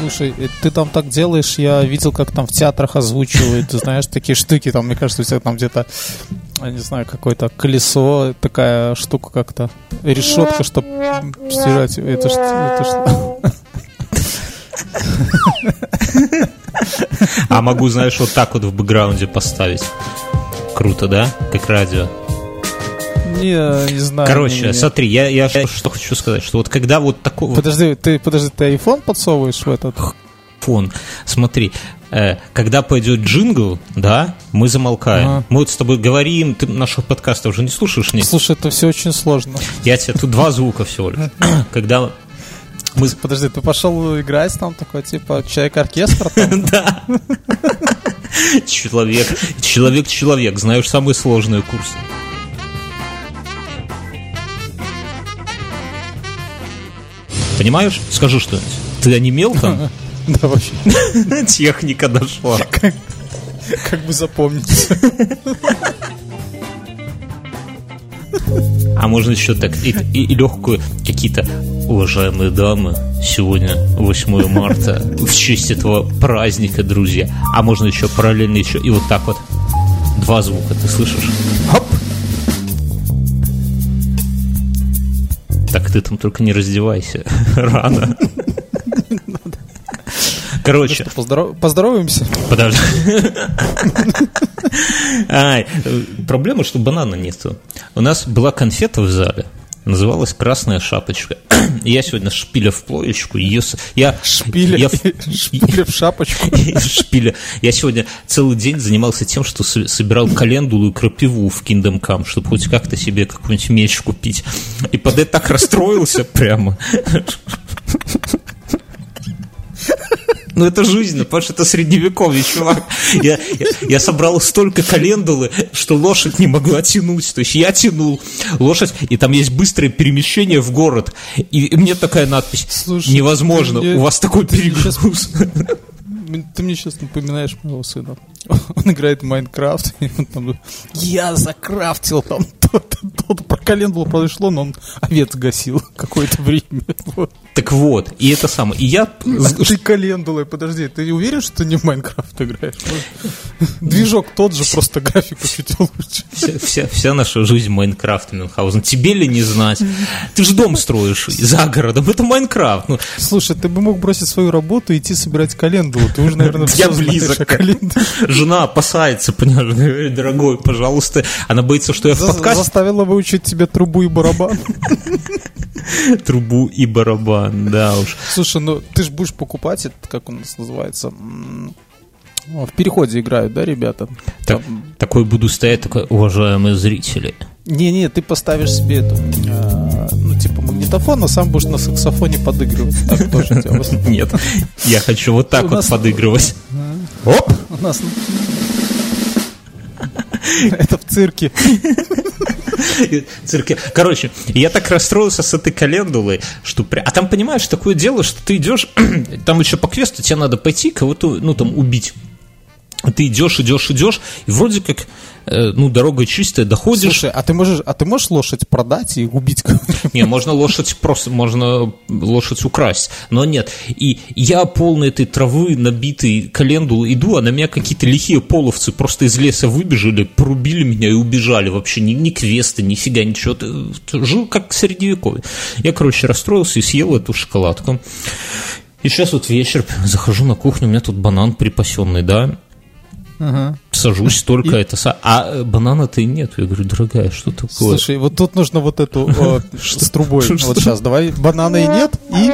Слушай, э, ты там так делаешь, я видел, как там в театрах озвучивают, знаешь, такие штуки, там, мне кажется, у тебя там где-то, я не знаю, какое-то колесо, такая штука как-то, решетка, чтобы стирать, это что, это что? А могу, знаешь, вот так вот в бэкграунде поставить. Круто, да? Как радио. Не, не знаю. Короче, не, не. смотри, я, я что хочу сказать, что вот когда вот такой Подожди, ты, подожди, ты iPhone подсовываешь в этот? фон, смотри, э, когда пойдет джингл, да, мы замолкаем. Ага. Мы вот с тобой говорим, ты нашего подкаста уже не слушаешь, нет? Слушай, это все очень сложно. Я тебе тут два звука всего лишь. Когда мы... Подожди, ты пошел играть там такой, типа, человек-оркестр? Да. Человек, человек-человек, знаешь, самый сложный курс. Понимаешь? Скажи что-нибудь. Ты онемел там? Да, вообще, Техника дошла. как бы запомнить. А можно еще так и, и- и легкую какие-то уважаемые дамы. Сегодня 8 марта в честь этого праздника, друзья. А можно еще параллельно еще и вот так вот два звука. Ты слышишь? Хоп! Ты там только не раздевайся рано. Короче, Поздоров- Поздороваемся. Подожди. Ай, э, проблема, что банана нету. У нас была конфета в зале, называлась «Красная шапочка». Я сегодня шпиля в плоечку, ее... Я, Шпиля, я- шпиля в шапочку. шпиля. Я сегодня целый день занимался тем, что собирал календулу и крапиву в Kingdom Come, чтобы хоть как-то себе какой-нибудь меч купить. И под это так расстроился прямо. Ну, это жизнь, потому что это средневековье, чувак. Я, я, я собрал столько календулы, что лошадь не могла тянуть. То есть я тянул лошадь, и там есть быстрое перемещение в город. И, и мне такая надпись. Слушай, Невозможно, мне- у вас такой перегруз. Ты мне сейчас напоминаешь моего сына. Он играет в Майнкрафт, и он там, я закрафтил там то-то. Про календулу произошло, но он овец гасил какое-то время. Вот. Так вот, и это самое. И я... А ты календулой, подожди, ты уверен, что ты не в Майнкрафт играешь? Движок тот же, просто графику чуть лучше. Вся, вся, вся наша жизнь Майнкрафт, Мюнхгаузен. Тебе ли не знать? Ты же дом строишь за городом. Это Майнкрафт. Ну, Слушай, ты бы мог бросить свою работу и идти собирать календулу. Ты уже, наверное, Я все близок. жена опасается, понимаешь, дорогой, пожалуйста. Она боится, что я в подкасте Заставила выучить тебе трубу и барабан. трубу и барабан, да уж. Слушай, ну ты же будешь покупать, это как у нас называется, в переходе играют, да, ребята? Так, Там- такой буду стоять, такой, уважаемые зрители. Не-не, ты поставишь себе эту, а, ну, типа магнитофон, а сам будешь на саксофоне подыгрывать. Так тоже. Нет, я хочу вот так вот подыгрывать. Оп! У нас... Это в цирке. цирке. Короче, я так расстроился с этой календулой, что... А там, понимаешь, такое дело, что ты идешь, там еще по квесту тебе надо пойти кого-то, ну, там, убить. Ты идешь, идешь, идешь, и вроде как, э, ну, дорога чистая, доходишь. Слушай, а ты можешь, а ты можешь лошадь продать и убить кого-нибудь? Не, можно лошадь просто, можно лошадь украсть, но нет. И я полный этой травы, набитый календул, иду, а на меня какие-то лихие половцы просто из леса выбежали, порубили меня и убежали. Вообще ни, ни квеста, нифига, ничего. Ты- Жил как средневековье. Я, короче, расстроился и съел эту шоколадку. И сейчас вот вечер, захожу на кухню, у меня тут банан припасенный, да, сажусь только это... са- А э, банана-то и нет. Я говорю, дорогая, что такое? Слушай, вот тут нужно вот эту о, с трубой. Вот сейчас, давай. Банана и нет, и...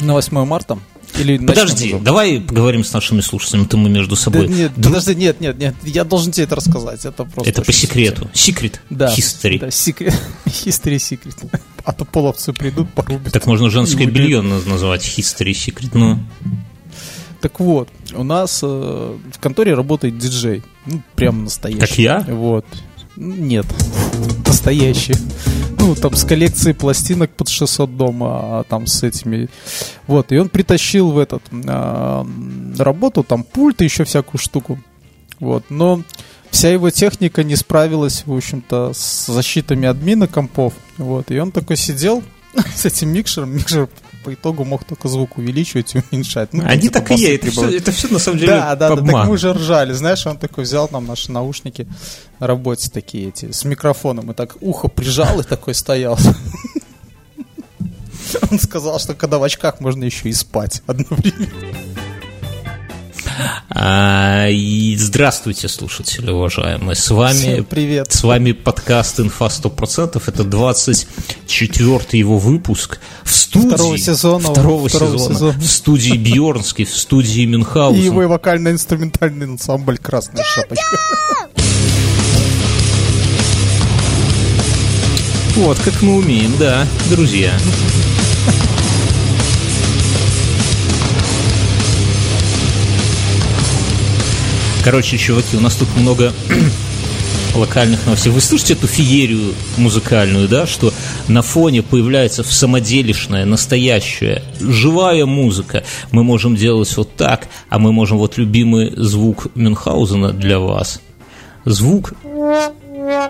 На 8 марта? Или начнем Подожди, уже? давай поговорим с нашими слушателями, то мы между Да собой. нет, Дру- подожди, нет, нет, нет, я должен тебе это рассказать, это просто... Это по секрету. Секрет. Да. History. Да, секрет. History секрет. А то половцы придут, порубят. Так можно женское белье наз- назвать History Secret. Ну, Так вот, у нас э, в конторе работает диджей. Ну, прям настоящий. Как я? Вот. Нет, настоящий. Ну, там с коллекцией пластинок под 600 дома, а там с этими... Вот, и он притащил в этот а, работу, там пульт и еще всякую штуку. Вот, но вся его техника не справилась, в общем-то, с защитами админа компов. Вот, и он такой сидел, с этим микшером, микшер по итогу мог только звук увеличивать и уменьшать. Ну, Они типа так и есть, это все, это все на самом деле Да, да, да, так мы уже ржали, знаешь, он такой взял там наши наушники на работе такие эти, с микрофоном, и так ухо прижал и такой стоял. Он сказал, что когда в очках можно еще и спать одновременно. А, и здравствуйте, слушатели, уважаемые. С вами, Всем привет. С вами подкаст «Инфа 100%». Это 24 его выпуск в студии... Второго сезона. Второго, второго сезона, сезона. В студии Бьернский, в студии Мюнхгаузен. И его вокально-инструментальный ансамбль «Красная шапочка». Вот как мы умеем, да, друзья. Короче, чуваки, у нас тут много локальных новостей. Вы слышите эту феерию музыкальную, да, что на фоне появляется самоделишная, настоящая, живая музыка. Мы можем делать вот так, а мы можем вот любимый звук Мюнхгаузена для вас. Звук,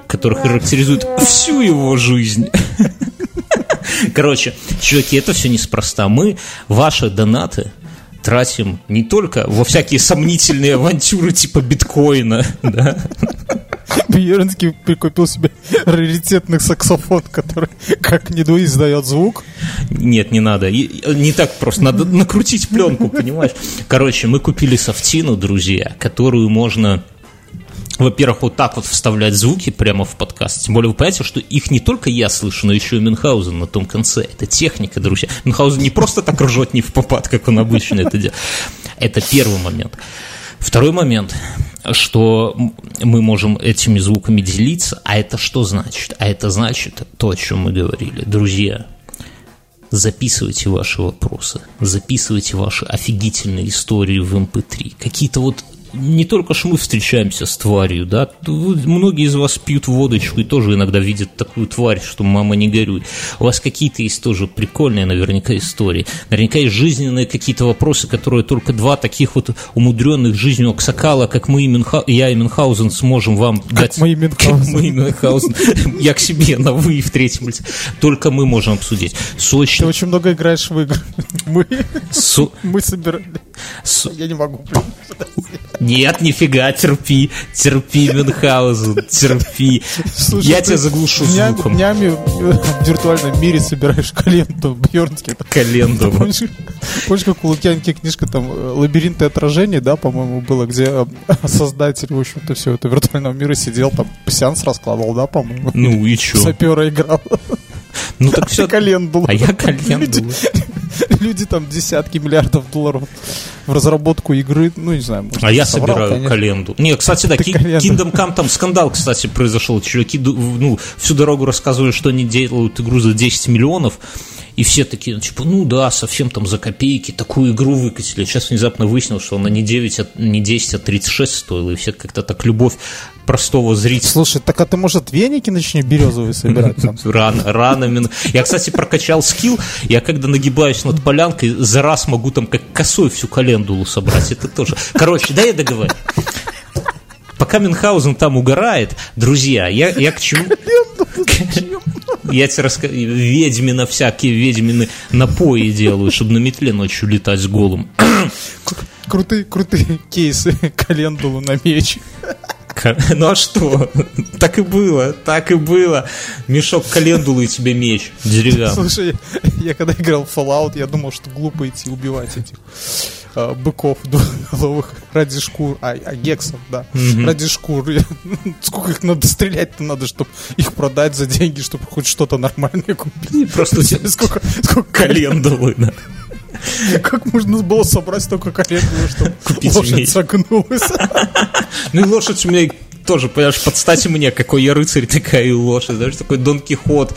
который характеризует всю его жизнь. Короче, чуваки, это все неспроста. Мы, ваши донаты, тратим не только во всякие сомнительные авантюры типа биткоина, да, Бьернский прикупил себе раритетный саксофон, который как не дуй издает звук. Нет, не надо. И, не так просто. Надо накрутить пленку, понимаешь? Короче, мы купили софтину, друзья, которую можно во-первых, вот так вот вставлять звуки прямо в подкаст. Тем более вы понимаете, что их не только я слышу, но еще и Мюнхгаузен на том конце. Это техника, друзья. Мюнхгаузен не просто так ржет не в попад, как он обычно это делает. Это первый момент. Второй момент, что мы можем этими звуками делиться, а это что значит? А это значит то, о чем мы говорили. Друзья, записывайте ваши вопросы, записывайте ваши офигительные истории в MP3. Эм Какие-то вот не только ж мы встречаемся с тварью, да, многие из вас пьют водочку и тоже иногда видят такую тварь, что мама не горюй. У вас какие-то есть тоже прикольные наверняка истории. Наверняка есть жизненные какие-то вопросы, которые только два таких вот умудренных жизнью Аксакала, как мы и Мюнха... я и Мюнхгаузен сможем вам как дать. Мы и Мюнхгаузен. Как мы и Мюнхгаузен. Я к себе на вы и в третьем лице. Только мы можем обсудить. С очень... Ты очень много играешь в игры. Мы, С... мы собирали. Я не могу. Нет, нифига, терпи, терпи, Мюнхгаузен, терпи. Слушай, Я тебя заглушу дня, звуком. Днями в виртуальном мире собираешь календу, Бьернский. Календу. Помнишь, помнишь, как у Лукьянки книжка там э, «Лабиринты отражений», да, по-моему, было, где э, создатель, в общем-то, все это виртуального мира сидел, там сеанс раскладывал, да, по-моему? Ну и чё? Сапера играл. Ну так все. Календулу. А я календулу. Люди, там десятки миллиардов долларов в разработку игры, ну не знаю. Может, а я соврал, собираю конечно. календу. Не, кстати, да, Ки- Kingdom Come там скандал, кстати, произошел. Чуваки, ну, всю дорогу рассказывали, что они делают игру за 10 миллионов. И все такие, ну, типа, ну да, совсем там за копейки такую игру выкатили. Сейчас внезапно выяснилось, что она не 9, а, не 10, а 36 стоила. И все как-то так любовь простого зрителя. Слушай, так а ты, может, веники начни березовые собирать? Рано, рано. Я, кстати, прокачал скилл. Я когда нагибаюсь над полянкой, за раз могу там как косой всю календулу собрать. Это тоже. Короче, да я договорю. Пока Мюнхгаузен там угорает, друзья, я, я к чему... Я тебе расскажу, ведьмина всякие ведьмины напои делаю, чтобы на метле ночью летать с голым. Крутые, крутые кейсы календулу на меч. Ну а что? Так и было, так и было. Мешок календулы и тебе меч деревянный. Слушай, я когда играл в Fallout, я думал, что глупо идти убивать этих э, быков двухголовых ради шкур, а, а гексов, да, mm-hmm. ради шкур. Сколько их надо стрелять-то надо, чтобы их продать за деньги, чтобы хоть что-то нормальное купить. Просто сколько, сколько календулы надо. Как можно было собрать столько календулы, чтобы Купить лошадь меч. согнулась? Ну и лошадь у меня тоже, понимаешь, подстать мне, какой я рыцарь, такая и лошадь, даже такой Дон Кихот.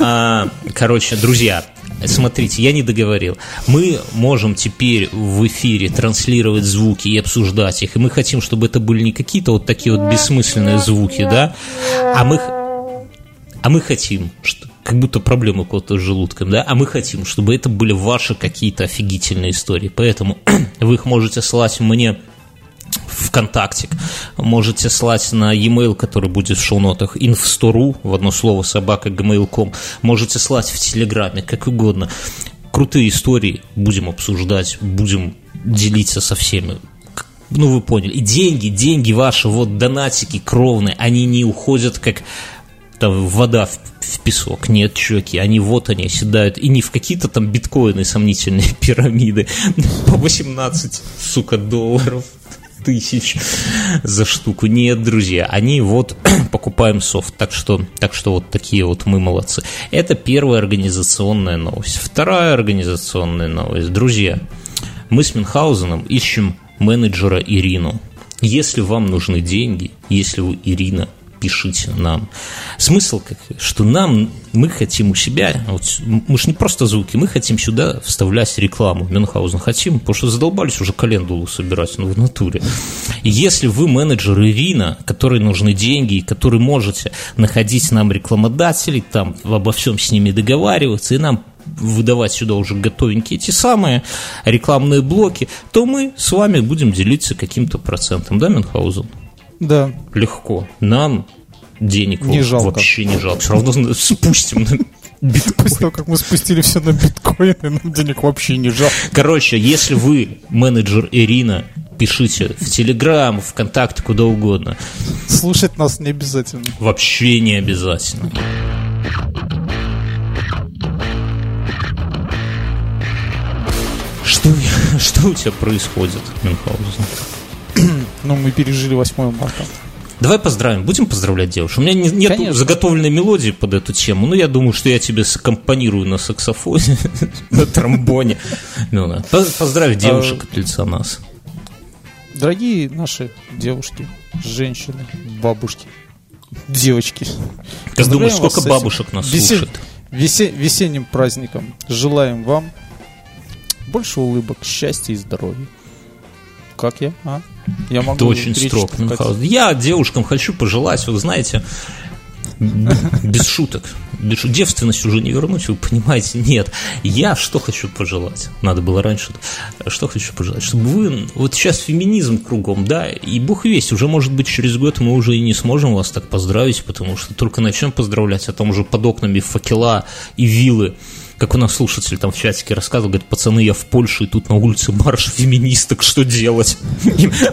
А, короче, друзья, Смотрите, я не договорил. Мы можем теперь в эфире транслировать звуки и обсуждать их, и мы хотим, чтобы это были не какие-то вот такие вот бессмысленные звуки, да, а мы, а мы хотим, что, как будто проблемы кого-то с желудком, да, а мы хотим, чтобы это были ваши какие-то офигительные истории. Поэтому вы их можете слать мне ВКонтакте. Можете слать на e-mail, который будет в шоу-нотах, inf100.ru, в одно слово, собака, gmail.com. Можете слать в Телеграме, как угодно. Крутые истории будем обсуждать, будем делиться со всеми ну вы поняли, и деньги, деньги ваши, вот донатики кровные, они не уходят как там вода в, в песок. Нет, чуваки, они вот они оседают. И не в какие-то там биткоины сомнительные пирамиды по 18, сука, долларов тысяч за штуку. Нет, друзья, они вот покупаем софт. Так что, так что вот такие вот мы молодцы. Это первая организационная новость. Вторая организационная новость. Друзья, мы с Мюнхгаузеном ищем менеджера Ирину. Если вам нужны деньги, если вы Ирина, пишите нам. Смысл как, что нам, мы хотим у себя, вот, мы же не просто звуки, мы хотим сюда вставлять рекламу Мюнхгаузен хотим, потому что задолбались уже календулу собирать, ну, в натуре. если вы менеджер Ирина, который нужны деньги, и который можете находить нам рекламодателей, там, обо всем с ними договариваться, и нам выдавать сюда уже готовенькие эти самые рекламные блоки, то мы с вами будем делиться каким-то процентом, да, Мюнхгаузен? Да. Легко. Нам денег не жалко. вообще не жалко. Все равно спустим на биткоин. После того, как мы спустили все на биткоины, нам денег вообще не жалко. Короче, если вы менеджер Ирина, пишите в Телеграм, ВКонтакте, куда угодно. Слушать нас не обязательно. Вообще не обязательно. Что, что у тебя происходит, Мюнхгаузен? Ну, мы пережили 8 марта. Давай поздравим. Будем поздравлять девушек. У меня не, нет Конечно. заготовленной мелодии под эту тему, но я думаю, что я тебе саккомпанирую на саксофоне, на тромбоне. Ну, поздравь девушек от лица нас. Дорогие наши девушки, женщины, бабушки, девочки. Как думаешь, сколько бабушек нас слушает? Весенним праздником желаем вам больше улыбок, счастья и здоровья. Как я? А? Я могу Ты очень строг, Мюнхгаузен. Я девушкам хочу пожелать, вы знаете, без шуток. Без шуток. Девственность уже не вернуть, вы понимаете? Нет. Я что хочу пожелать? Надо было раньше. Что хочу пожелать? Чтобы вы... Вот сейчас феминизм кругом, да, и бог весь, уже, может быть, через год мы уже и не сможем вас так поздравить, потому что только начнем поздравлять, а там уже под окнами факела и вилы как у нас слушатель там в чатике рассказывал, говорит, пацаны, я в Польше, и тут на улице марш феминисток, что делать?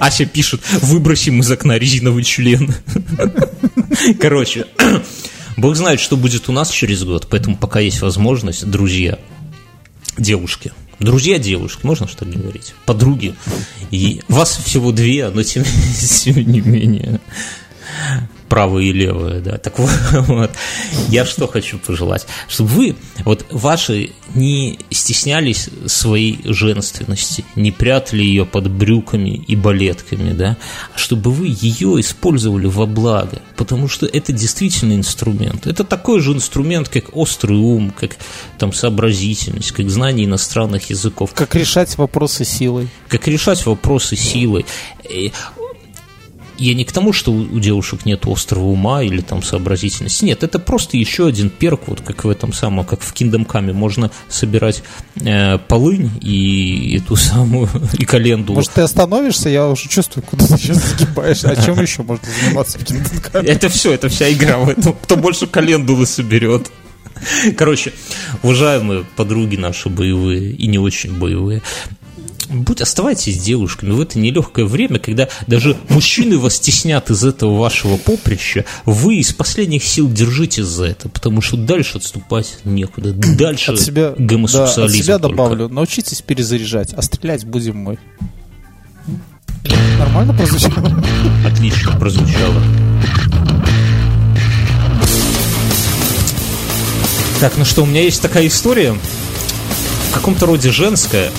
Ася пишет, выбросим из окна резиновый член. Короче, бог знает, что будет у нас через год, поэтому пока есть возможность, друзья, девушки, Друзья девушки, можно что говорить? Подруги. И вас всего две, но тем, тем не менее правое и левое, да. Так вот, я что хочу пожелать? Чтобы вы, вот ваши, не стеснялись своей женственности, не прятали ее под брюками и балетками, да, а чтобы вы ее использовали во благо, потому что это действительно инструмент. Это такой же инструмент, как острый ум, как там сообразительность, как знание иностранных языков. Как решать вопросы силой. Как решать вопросы силой я не к тому, что у девушек нет острого ума или там сообразительности. Нет, это просто еще один перк, вот как в этом самом, как в Kingdom Come. Можно собирать э, полынь и эту самую, и календулу. Может, ты остановишься? Я уже чувствую, куда ты сейчас загибаешь. А чем еще можно заниматься в Kingdom Come? Это все, это вся игра в этом. Кто больше календулы соберет. Короче, уважаемые подруги наши боевые и не очень боевые, будь, оставайтесь девушками в это нелегкое время, когда даже мужчины вас стеснят из этого вашего поприща, вы из последних сил держитесь за это, потому что дальше отступать некуда. Дальше от себя, гомосексуализм. Да, от себя только. добавлю, научитесь перезаряжать, а стрелять будем мы. Нормально прозвучало? Отлично прозвучало. Так, ну что, у меня есть такая история, в каком-то роде женская.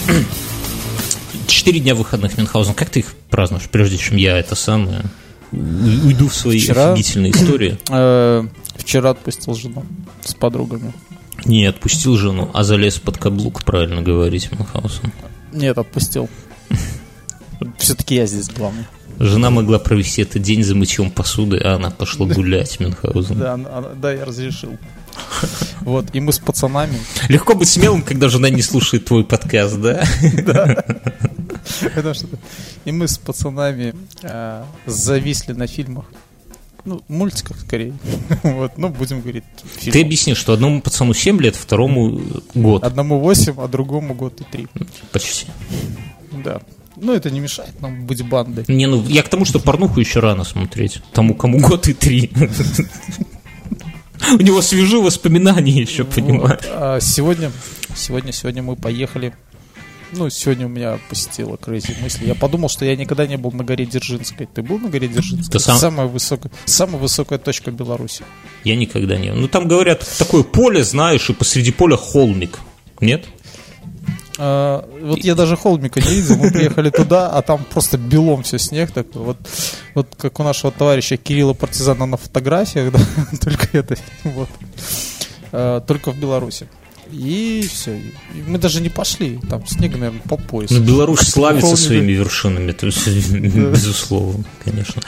Четыре дня выходных Мюнхгаузен. Как ты их празднуешь, прежде чем я это самое уйду в свои вчера, офигительные истории? Э, вчера отпустил жену с подругами. Не, отпустил жену, а залез под каблук, правильно говорить, Мюнхгаузен. Нет, отпустил. Все-таки я здесь главный. Жена могла провести этот день за мытьем посуды, а она пошла гулять, Мюнхгаузен. Да, да, я разрешил. Вот, и мы с пацанами. Легко быть смелым, когда жена не слушает твой подкаст, да? Да. И мы с пацанами э, зависли на фильмах. Ну, мультиках скорее. вот, ну, будем говорить. Ты объясни, что одному пацану 7 лет, второму год. Одному 8, а другому год и 3. Почти. Да. Ну, это не мешает нам быть бандой. Не, ну, я к тому, что порнуху еще рано смотреть. Тому, кому год и три. У него свежие воспоминания еще, понимаешь. А сегодня, сегодня, сегодня мы поехали ну, сегодня у меня посетила крейзи мысль. Я подумал, что я никогда не был на горе Дзержинской. Ты был на горе Дзержинской? Это сам... самая, высокая, самая высокая точка Беларуси. Я никогда не. Ну, там, говорят, такое поле, знаешь, и посреди поля холмик. Нет? А, вот я даже холмика не видел, мы приехали туда, а там просто белом все снег такой. Вот, вот как у нашего товарища Кирилла Партизана на фотографиях, да, только это, вот. А, только в Беларуси. И все. И мы даже не пошли. Там снег, наверное, по поясу. Ну, Беларусь славится своими вершинами, то есть, безусловно, конечно.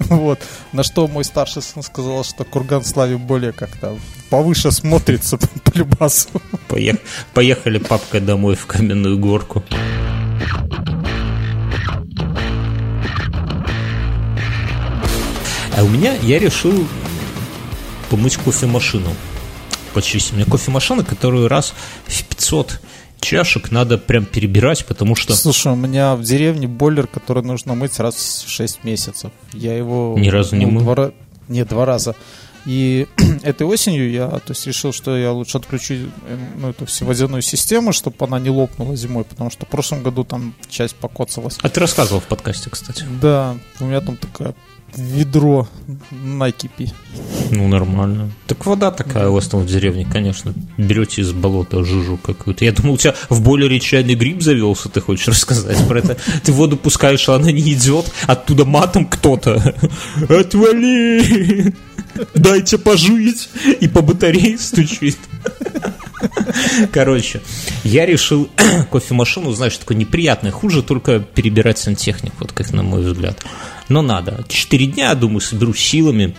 Вот. На что мой старший сын сказал, что Курган Слави более как-то повыше смотрится по любасу. Поехали папка домой в каменную горку. А у меня я решил помыть кофемашину почистить. У меня кофемашина, которую раз в 500 чашек надо прям перебирать, потому что... Слушай, у меня в деревне бойлер, который нужно мыть раз в 6 месяцев. Я его... Ни разу ну, не мыл? Два... Нет, два раза. И этой осенью я то есть, решил, что я лучше отключу э, ну, эту всю водяную систему, чтобы она не лопнула зимой, потому что в прошлом году там часть покоцалась. А ты рассказывал в подкасте, кстати. Да, у меня там такая ведро накипи. Ну, нормально. Так вода такая у вас там в деревне, конечно. Берете из болота жижу какую-то. Я думал, у тебя в бойлере чайный гриб завелся, ты хочешь рассказать про это? Ты воду пускаешь, а она не идет, оттуда матом кто-то. Отвали! Дайте пожить! И по батарее стучит. Короче, я решил кофемашину, знаешь, такое неприятное, хуже только перебирать сантехник, вот как на мой взгляд. Но надо. Четыре дня, думаю, соберу силами,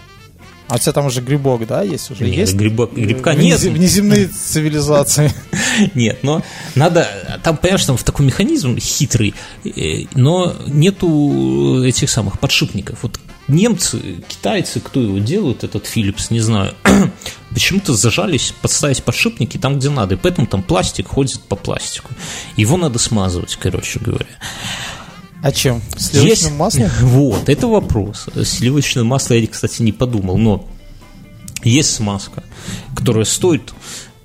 а у тебя там уже грибок, да, есть уже? Нет, есть? Грибок, грибка нет. Внеземные цивилизации. Нет, но надо... Там, понимаешь, там в такой механизм хитрый, э, но нету этих самых подшипников. Вот немцы, китайцы, кто его делают, этот Philips, не знаю, почему-то зажались подставить подшипники там, где надо, и поэтому там пластик ходит по пластику. Его надо смазывать, короче говоря. А чем? Сливочным Есть... маслом? Вот, это вопрос. Сливочное масло я, кстати, не подумал, но есть смазка, которая стоит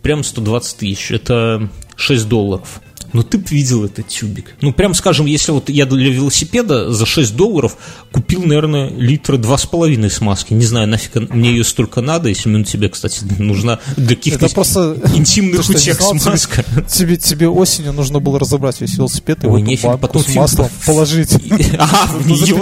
прям 120 тысяч. Это 6 долларов. Ну, ты бы видел этот тюбик. Ну, прям скажем, если вот я для велосипеда за 6 долларов купил, наверное, литра 2,5 смазки. Не знаю, нафиг мне ее столько надо, если мне тебе, кстати, нужна для каких-то просто интимных утех смазка. Тебе, тебе осенью нужно было разобрать весь велосипед и Ой, эту банку потом с маслом положить. А, в нее?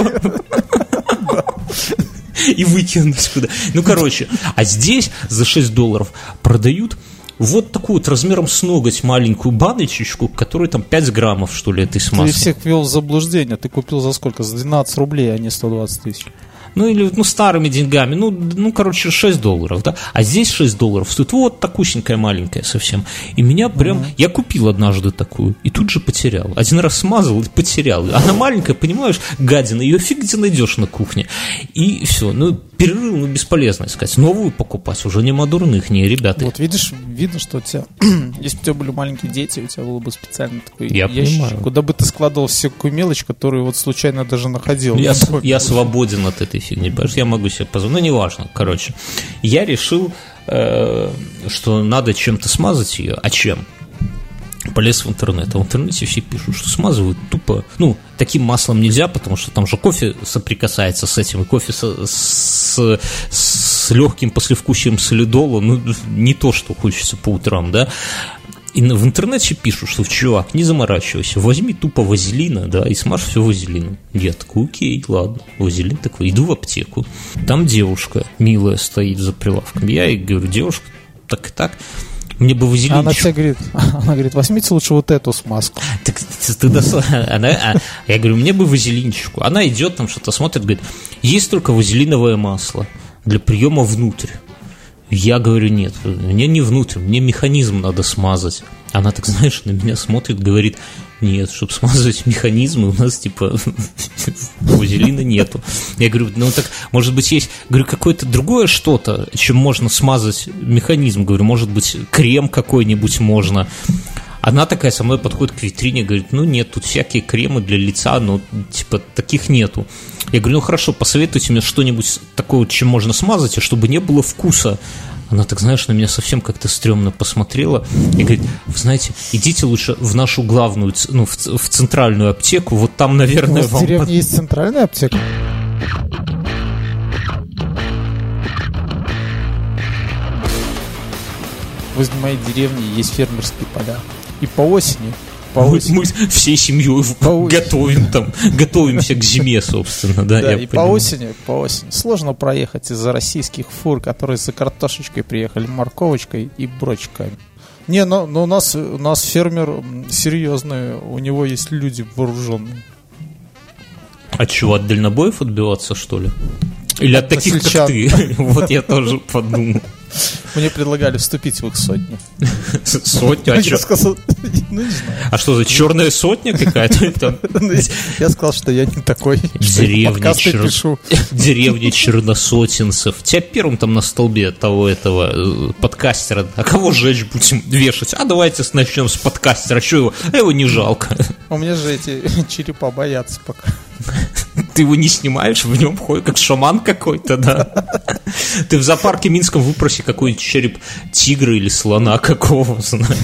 и выкинуть куда. Ну, короче, а здесь за 6 долларов продают вот такую вот размером с ноготь маленькую баночечку, которая там 5 граммов, что ли, этой смазки. Ты всех ввел в заблуждение. Ты купил за сколько? За 12 рублей, а не 120 тысяч. Ну, или, ну, старыми деньгами, ну, ну, короче, 6 долларов, да, а здесь 6 долларов стоит. Вот такусенькая маленькая совсем, и меня прям, uh-huh. я купил однажды такую, и тут же потерял, один раз смазал и потерял, она маленькая, понимаешь, гадина, ее фиг где найдешь на кухне, и все, ну, перерыв ну, бесполезно искать. Новую покупать уже не дурных, не ребята. Вот видишь, видно, что у тебя, если бы у тебя были маленькие дети, у тебя было бы специально такой я ящик, понимаю. куда бы ты складывал всякую мелочь, которую вот случайно даже находил. Я, я свободен от этой фигни, понимаешь, я могу себе позволить, ну неважно, короче. Я решил, э, что надо чем-то смазать ее, а чем? полез в интернет, а в интернете все пишут, что смазывают тупо, ну, таким маслом нельзя, потому что там же кофе соприкасается с этим, и кофе с, с, с легким послевкусием солидола, ну, не то, что хочется по утрам, да, и в интернете пишут, что чувак, не заморачивайся, возьми тупо вазелина, да, и смажь все вазелином. Я такой, окей, ладно, вазелин такой, иду в аптеку. Там девушка милая стоит за прилавком. Я ей говорю, девушка, так и так, мне бы вазелинчик. Она тебе говорит, она говорит, возьмите лучше вот эту смазку. Так ты она, а, Я говорю, мне бы вазелинчику. Она идет там что-то смотрит, говорит, есть только вазелиновое масло для приема внутрь. Я говорю, нет, мне не внутрь, мне механизм надо смазать. Она так, знаешь, на меня смотрит, говорит, нет, чтобы смазывать механизмы, у нас, типа, вазелина нету. Я говорю, ну так, может быть, есть, говорю, какое-то другое что-то, чем можно смазать механизм. Говорю, может быть, крем какой-нибудь можно. Она такая со мной подходит к витрине, говорит, ну нет, тут всякие кремы для лица, но типа таких нету. Я говорю, ну хорошо, посоветуйте мне что-нибудь такое, чем можно смазать, и чтобы не было вкуса. Она так, знаешь, на меня совсем как-то стрёмно посмотрела и говорит, вы знаете, идите лучше в нашу главную, ну, в, в центральную аптеку, вот там, наверное, У вас в вам... деревне под- есть центральная аптека? Возле моей деревни есть фермерские поля. И по осени, по Мы, осени, мы всей семьей По осени. готовим там, готовимся к зиме, собственно, да, да, и по осени, по осени сложно проехать из-за российских фур, которые за картошечкой приехали, морковочкой и брочками. Не, но, но у нас у нас фермер серьезный, у него есть люди вооруженные. А чего, от дальнобоев отбиваться, что ли? Или от, От таких, как ты? Вот я тоже подумал. Мне предлагали вступить в их сотню. Сотня, а Я сказал, ну не знаю. А что за черная сотня какая-то? Ну, Я сказал, что я не такой. Деревня чер- пишу. Деревня черносотенцев. Тебя первым там на столбе того этого э, подкастера. А кого жечь будем вешать? А давайте начнем с подкастера. Что его? А его не жалко. У меня же эти черепа боятся пока. Ты его не снимаешь, в нем ходит как шаман какой-то, да? Ты в зоопарке Минском выпроси какой-нибудь череп тигра или слона какого, знаешь.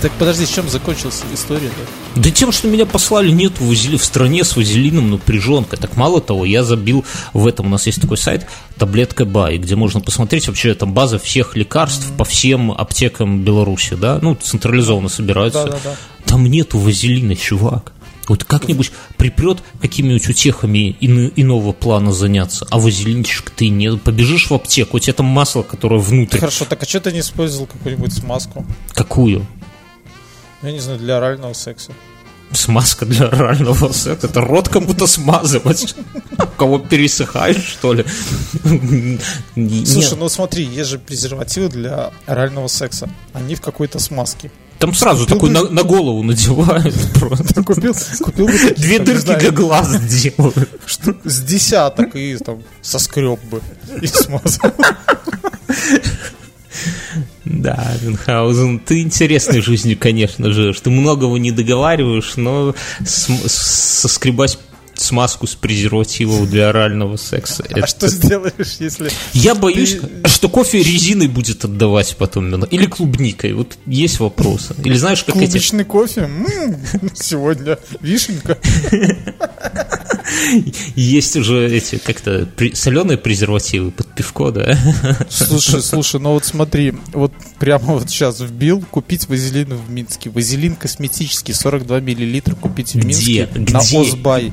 Так подожди, с чем закончилась история? Да тем, что меня послали, нет вазели- в стране с вазелином напряженка. Так мало того, я забил в этом, у нас есть такой сайт, таблетка Бай, где можно посмотреть вообще там база всех лекарств по всем аптекам Беларуси, да, ну, централизованно собираются. Да-да-да. Там нету вазелина, чувак. Вот как-нибудь припрет какими-нибудь утехами иного плана заняться, а вазелинчик ты не побежишь в аптеку, у тебя там масло, которое внутрь. Хорошо, так а что ты не использовал какую-нибудь смазку? Какую? Я не знаю, для орального секса. Смазка для орального секса. Это рот как будто смазывать. У кого пересыхаешь, что ли? Слушай, ну смотри, есть же презервативы для орального секса. Они в какой-то смазке. Там сразу такой на, на голову надевают просто. Купил, купил бы таких, Две дырки для глаз делают. штук с десяток и там соскреб бы и смазал. Да, Мюнхгаузен, ты интересной жизнью, конечно, живешь. Ты многого не договариваешь, но соскребать смазку с презервативов для орального секса. А что сделаешь, если... Я боюсь, Ты- что кофе резиной будет отдавать потом. Или клубникой. Вот есть вопросы. Или знаешь, как эти... Клубничный кофе? М, Сегодня вишенка. Есть уже эти как-то соленые презервативы под пивко, да? Слушай, слушай, ну вот смотри, вот прямо вот сейчас вбил купить вазелин в Минске. Вазелин косметический, 42 миллилитра купить в Где? Минске на Где? Озбай.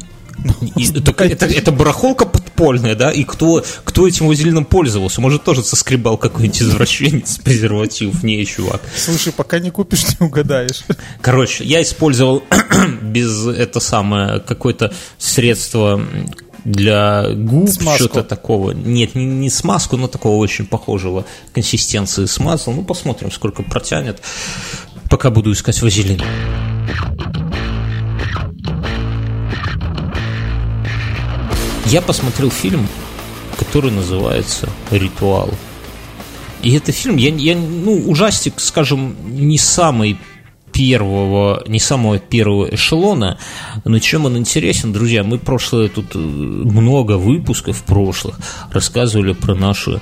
И только это, это барахолка подпольная, да? И кто, кто этим вазелином пользовался? Может, тоже соскребал какой-нибудь извращенец презерватив? Не, чувак. Слушай, пока не купишь, не угадаешь. Короче, я использовал без это самое какое-то средство для губ, что-то такого. Нет, не, не смазку, но такого очень похожего консистенции смазал. Ну, посмотрим, сколько протянет. Пока буду искать вазелин. Я посмотрел фильм, который называется «Ритуал». И это фильм, я, я, ну, ужастик, скажем, не самый первого, не самого первого эшелона, но чем он интересен, друзья, мы прошлое тут э, много выпусков прошлых рассказывали про наши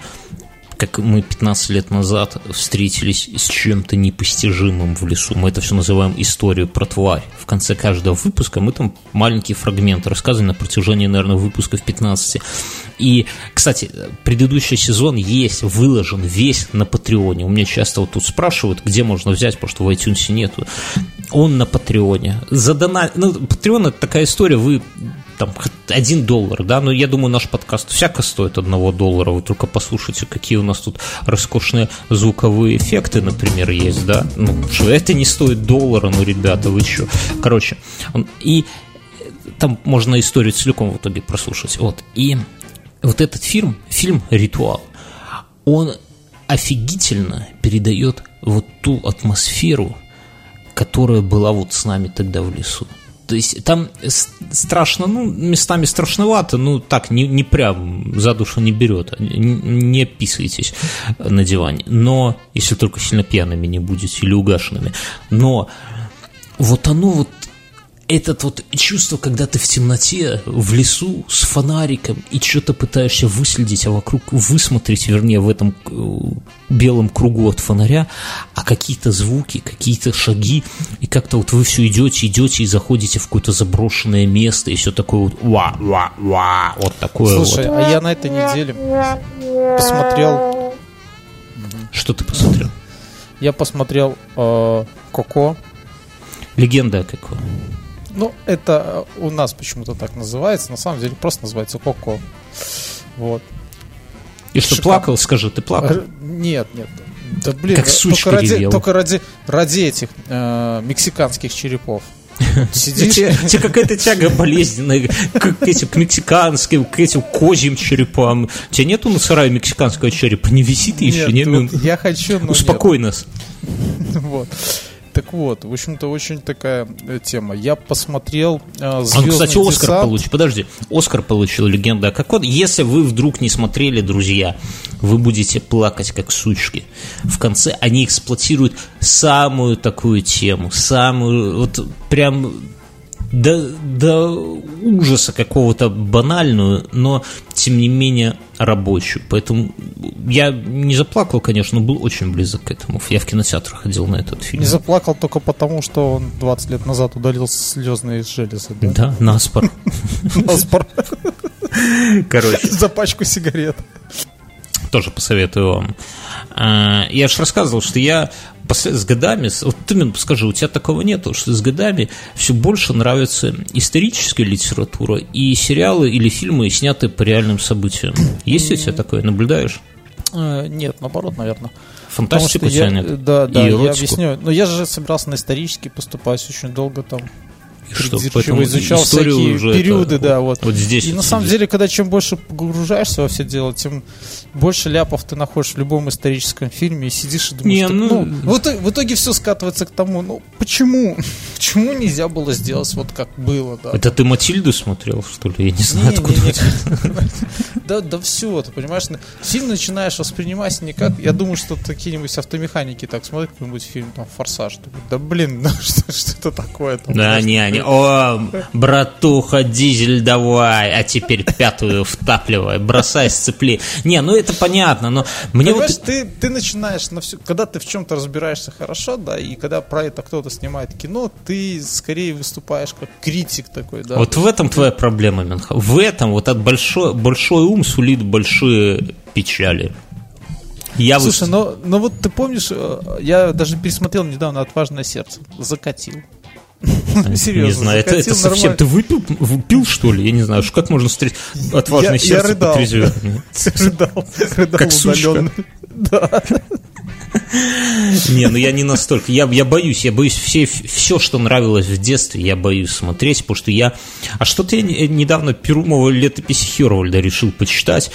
как мы 15 лет назад встретились с чем-то непостижимым в лесу. Мы это все называем историю про тварь. В конце каждого выпуска мы там маленькие фрагменты рассказываем на протяжении, наверное, выпусков 15. И, кстати, предыдущий сезон есть, выложен весь на Патреоне. У меня часто вот тут спрашивают, где можно взять, потому что в iTunes нету. Он на Патреоне. Задана... Ну, Патреон это такая история, вы там один доллар, да, но я думаю, наш подкаст всяко стоит одного доллара, вы только послушайте, какие у нас тут роскошные звуковые эффекты, например, есть, да, ну, что это не стоит доллара, ну, ребята, вы что, короче, и там можно историю целиком в итоге прослушать, вот, и вот этот фильм, фильм «Ритуал», он офигительно передает вот ту атмосферу, которая была вот с нами тогда в лесу. То есть там страшно, ну, местами страшновато, ну, так, не, не прям за душу не берет, не, не описывайтесь на диване. Но, если только сильно пьяными не будете или угашенными. Но вот оно вот этот вот чувство, когда ты в темноте, в лесу, с фонариком, и что-то пытаешься выследить, а вокруг высмотреть, вернее, в этом э, белом кругу от фонаря, а какие-то звуки, какие-то шаги, и как-то вот вы все идете, идете и заходите в какое-то заброшенное место, и все такое вот ва-ва-ва, вот такое Слушай, вот. а я на этой неделе посмотрел... Что ты посмотрел? Я посмотрел э, Коко. Легенда какой? Ну, это у нас почему-то так называется. На самом деле просто называется Коко. Вот. И что, плакал? Скажи, ты плакал? Нет, нет. Да блин, Как сучка только ради, только ради, ради этих э, мексиканских черепов. Сидишь, Тебе, какая-то тяга болезненная к, этим к мексиканским, к этим козьим черепам. У тебя нету на сарае мексиканского черепа? Не висит еще? Не, Нет, я хочу, но успокой нас. Вот. Так вот, в общем-то, очень такая э, тема. Я посмотрел э, Он, «Звездный кстати, Оскар десант». получил. Подожди, Оскар получил легенда. Как он, если вы вдруг не смотрели, друзья, вы будете плакать как сучки. В конце они эксплуатируют самую такую тему, самую, вот прям до, до ужаса какого-то банальную, но тем не менее рабочую. Поэтому я не заплакал, конечно, но был очень близок к этому. Я в кинотеатр ходил на этот фильм. Не заплакал только потому, что он 20 лет назад удалил слезные железы. Да? Да, наспор. Наспор. Короче. За пачку сигарет. тоже посоветую вам. А, Я же рассказывал, что я с годами, вот ты мне скажи, у тебя такого нету, что с годами все больше нравится историческая литература и сериалы или фильмы, снятые по реальным событиям. Есть у тебя такое, наблюдаешь? Э, Нет, наоборот, наверное. Фантастику у тебя я, нет? да, да, я объясню. Но я же собирался на исторический поступать очень долго там. Что, поэтому изучал историю всякие уже периоды, это да, вот. Вот здесь. И вот на самом здесь. деле, когда чем больше погружаешься во все дело, тем больше ляпов ты находишь в любом историческом фильме и сидишь и думаешь, Не, так, ну- ну, в, итоге, в итоге все скатывается к тому, ну почему? Почему нельзя было сделать вот как было, да? Это ты Матильду смотрел, что ли? Я не знаю, Не, откуда не, не. Да, да все, ты понимаешь, фильм начинаешь воспринимать не как, я думаю, что какие-нибудь автомеханики так смотрят какой-нибудь фильм, там, «Форсаж», да блин, да что, что это такое? Да, не, они, о, братуха, дизель давай, а теперь пятую втапливай, бросай сцепли. Не, ну это понятно, но мне Понимаешь, вот... ты, ты начинаешь на всю, когда ты в чем-то разбираешься хорошо, да, и когда про это кто-то снимает кино, ты скорее выступаешь как критик такой, да. Вот в этом твоя проблема, Менха. В этом вот от большой, большой ум сулит большие печали. Я вот- Слушай, но, но вот ты помнишь, э, я даже пересмотрел недавно «Отважное сердце», закатил. Серьезно, не знаю, это, это совсем... Ты выпил, выпил, что ли? Я не знаю, как можно встретить отважное Я- я сердце рыдал. потрезвее? Рыдал, рыдал Как сучка. удаленно. Да. Не, ну я не настолько. Я, я боюсь, я боюсь все, все, что нравилось в детстве, я боюсь смотреть, потому что я... А что-то я не- недавно Перумова летопись Хервальда решил почитать,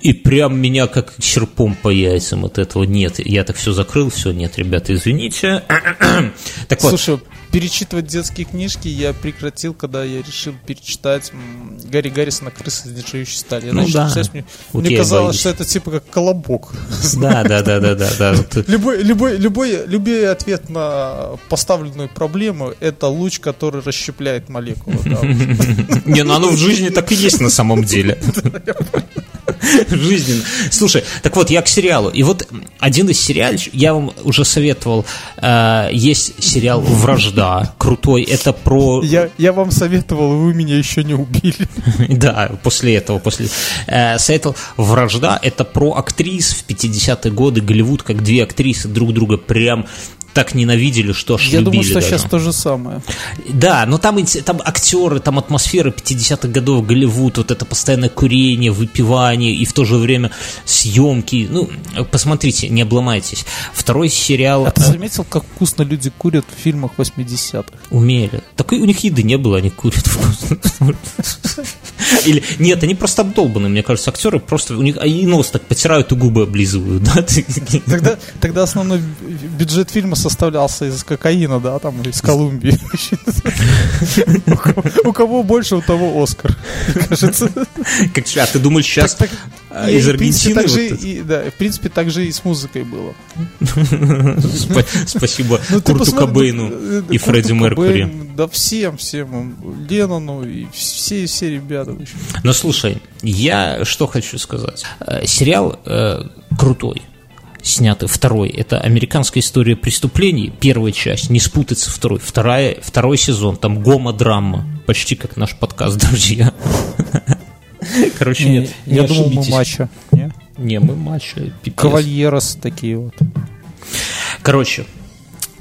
и прям меня как серпом по яйцам от этого нет. Я так все закрыл, все, нет, ребята, извините. Так вот, Слушай, перечитывать детские книжки я прекратил, когда я решил перечитать Гарри Гаррисона «Крысы из нержавеющей стали». Ну начал да. мне, Вот мне казалось, боюсь. что это типа как колобок. да, да, да, да, да, да. Любой, любой, любой, любой ответ на поставленную проблему – это луч, который расщепляет молекулы. Не, ну оно в жизни так и есть на самом деле. Жизненно. Слушай, так вот, я к сериалу. И вот один из сериалов, я вам уже советовал, э, есть сериал «Вражда», крутой. Это про... Я, я вам советовал, вы меня еще не убили. Да, после этого, после... Э, советовал «Вражда» — это про актрис в 50-е годы, Голливуд, как две актрисы друг друга прям так ненавидели, что аж Я любили думаю, что даже. сейчас то же самое. Да, но там, там актеры, там атмосфера 50-х годов, Голливуд, вот это постоянное курение, выпивание и в то же время съемки. Ну, посмотрите, не обломайтесь. Второй сериал А ты заметил, как вкусно люди курят в фильмах 80-х? умели. Такой у них еды не было, они курят вкусно. Или нет, они просто обдолбаны, мне кажется, актеры просто у них они нос так потирают и губы облизывают, да? Тогда, тогда основной бюджет фильма составлялся из кокаина, да, там, из Колумбии. У кого- больше, у того Оскар, кажется. Как, а ты думаешь, сейчас а, и, из Аргентины? и, в принципе, так же и с музыкой было. Спа- Спасибо Ну, Курту Кобейну э, и Курту Фредди Меркури. Да всем, всем. Леннону и все, все ребята. Но слушай, я что хочу сказать. Э, Сериал э, крутой. Снятый второй. Это американская история преступлений. Первая часть. Не спутать со второй. Вторая, второй сезон. Там гомо-драма. Почти как наш подкаст, друзья. Короче, нет. не Я думал, мы матча. Не? Не, мы матч. пипец. Кавальерос такие вот. Короче,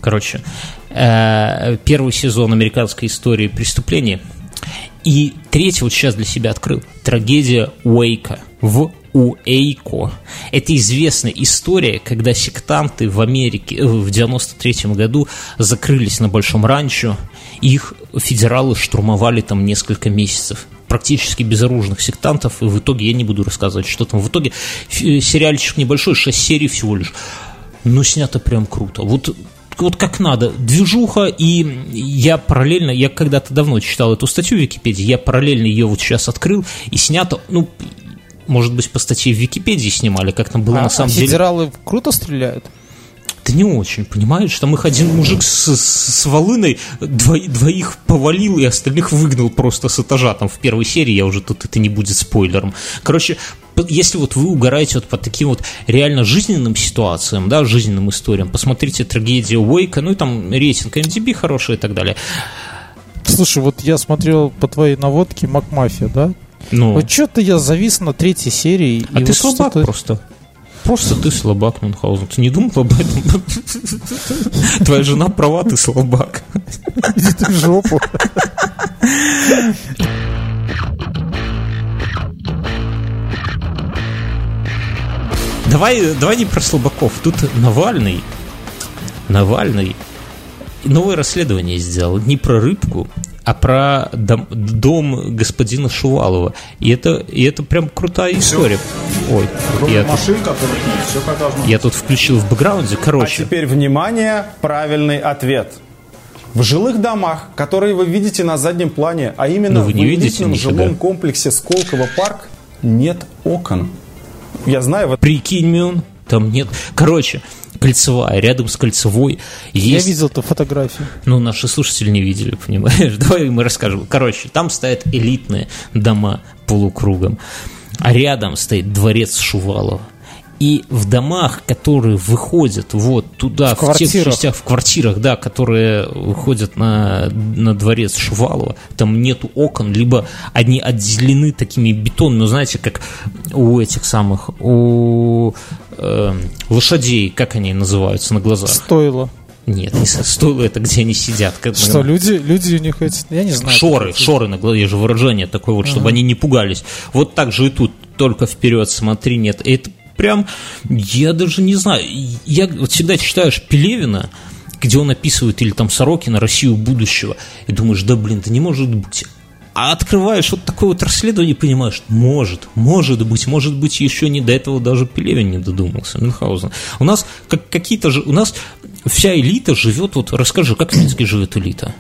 короче, э, первый сезон американской истории преступлений. И третий вот сейчас для себя открыл. Трагедия Уэйка в Уэйко. Это известная история, когда сектанты в Америке э, в 93 году закрылись на Большом ранчо. Их федералы штурмовали там несколько месяцев практически безоружных сектантов, и в итоге я не буду рассказывать, что там. В итоге фи- сериальчик небольшой, 6 серий всего лишь. Но снято прям круто. Вот вот как надо, движуха, и я параллельно, я когда-то давно читал эту статью в Википедии, я параллельно ее вот сейчас открыл, и снято, ну, может быть, по статье в Википедии снимали, как там было А, на самом а деле. федералы круто стреляют? Да не очень, понимаешь? Там их один мужик с, с, с волыной дво- двоих повалил и остальных выгнал просто с этажа. Там в первой серии, я уже тут, это не будет спойлером. Короче, если вот вы угораете вот по таким вот реально жизненным ситуациям, да, жизненным историям, посмотрите трагедию Уэйка, ну и там рейтинг MDB хороший и так далее. Слушай, вот я смотрел по твоей наводке Макмафия, да? Ну, Вот что-то я завис на третьей серии. а и ты вот слабак что-то- просто. Просто ты слабак, Мюнхгаузен. Ты не думал об этом? Твоя жена права, ты слабак. Иди ты в жопу. Давай, давай не про слабаков. Тут Навальный, Навальный новое расследование сделал не про рыбку, а про дом, дом господина Шувалова. И это, и это прям крутая история. Ой, я тут, машин, которых нет, все как должно я тут включил в бэкграунде. А Короче, теперь, внимание, правильный ответ. В жилых домах, которые вы видите на заднем плане, а именно Ну, вы в не элитном нифига. жилом комплексе Сколково парк, нет окон. Я знаю, вот прикинь, Мюн, там нет. Короче, кольцевая, рядом с кольцевой Я есть видел эту фотографию. Ну, наши слушатели не видели, понимаешь? Давай мы расскажем. Короче, там стоят элитные дома полукругом, а рядом стоит дворец Шувалова. И в домах, которые выходят вот туда, В в, тех квартирах. частях, в квартирах, да, которые выходят на, на дворец Шувалова, там нету окон, либо они отделены такими бетонными, ну, знаете, как у этих самых, у э, лошадей, как они называются на глазах? Стоило. Нет, не стоило это, где они сидят. Как, Что, люди, люди у них эти... Я не знаю. Шоры, шоры на голове, же выражение такое вот, чтобы они не пугались. Вот так же и тут, только вперед смотри, нет. Это прям, я даже не знаю, я вот всегда читаешь Пелевина, где он описывает, или там Сорокина, Россию будущего, и думаешь, да блин, да не может быть. А открываешь вот такое вот расследование понимаешь, может, может быть, может быть, еще не до этого даже Пелевин не додумался, Мюнхгаузен. У нас как, какие-то же, у нас вся элита живет, вот расскажи, как в Минске живет элита?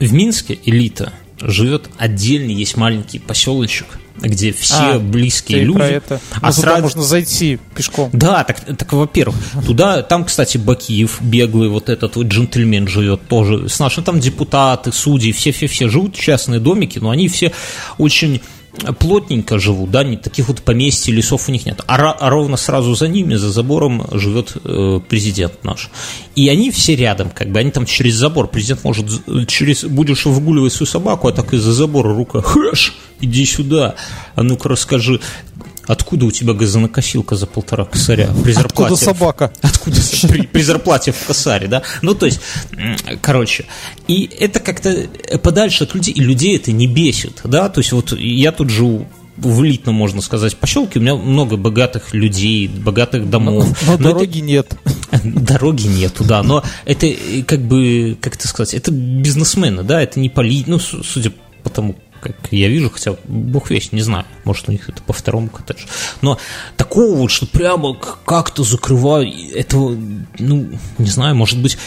В Минске элита живет отдельный, есть маленький поселочек, где все А, близкие люди. про это. А Ну, туда сразу- можно зайти пешком. да, так, так во-первых, туда, там, кстати, Бакиев, беглый вот этот вот джентльмен живет тоже, с нашим там депутаты, судьи, все-все-все живут, частные домики, но они все очень плотненько живут, да, не таких вот поместьй, лесов у них нет. А, а ровно сразу за ними, за забором живет э, президент наш. И они все рядом, как бы, они там через забор, президент может через, будешь выгуливать свою собаку, а так из-за забора рука, хэш, иди сюда, а ну-ка расскажи. Откуда у тебя газонокосилка за полтора косаря при зарплате? Откуда собака? Откуда при, при зарплате в косаре, да? Ну, то есть, короче, и это как-то подальше от людей, и людей это не бесит, да? То есть, вот я тут живу в элитном, можно сказать, поселке у меня много богатых людей, богатых домов. Но, но, но дороги это... нет. Дороги нету, да, но это как бы, как это сказать, это бизнесмены, да, это не поли... ну, судя по тому, как я вижу, хотя бог весь, не знаю, может у них это по второму коттеджу. Но такого вот, что прямо как-то закрываю, этого, ну, не знаю, может быть,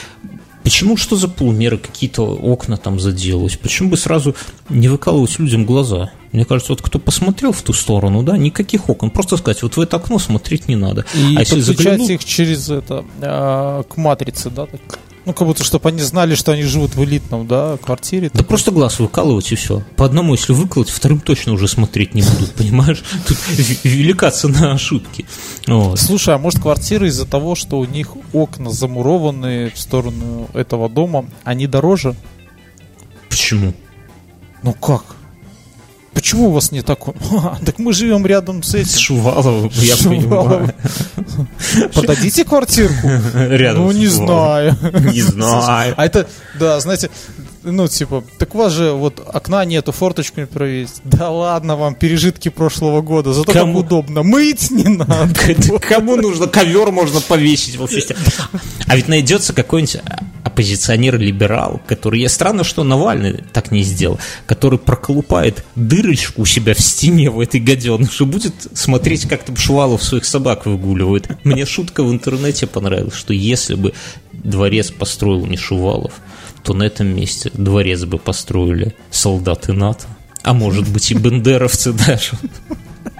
Почему что за полумеры какие-то окна там заделать? Почему бы сразу не выкалывать людям глаза? Мне кажется, вот кто посмотрел в ту сторону, да, никаких окон. Просто сказать, вот в это окно смотреть не надо. И а если заглянул... их через это, э, к матрице, да, так ну, как будто, чтобы они знали, что они живут в элитном, да, квартире. Да такой. просто глаз выкалывать и все. По одному, если выколоть, вторым точно уже смотреть не будут, понимаешь? Тут велика цена ошибки. Вот. Слушай, а может квартиры из-за того, что у них окна замурованные в сторону этого дома, они дороже? Почему? Ну как? Почему у вас не такой? А, так мы живем рядом с этим. С Шуваловым, я понимаю. Подадите квартирку? Рядом Ну, не знаю. Не знаю. А это, да, знаете, ну, типа, так у вас же вот окна нету, форточку не провесить. Да ладно вам, пережитки прошлого года, зато Кому? как удобно. Мыть не надо. Кому нужно? Ковер можно повесить в офисе. А ведь найдется какой-нибудь оппозиционер-либерал, который, я странно, что Навальный так не сделал, который проколупает дырочку у себя в стене в этой гаденыше, будет смотреть, как там Шувалов своих собак выгуливает. Мне шутка в интернете понравилась, что если бы дворец построил не Шувалов, то на этом месте дворец бы построили солдаты НАТО, а может быть и бендеровцы даже.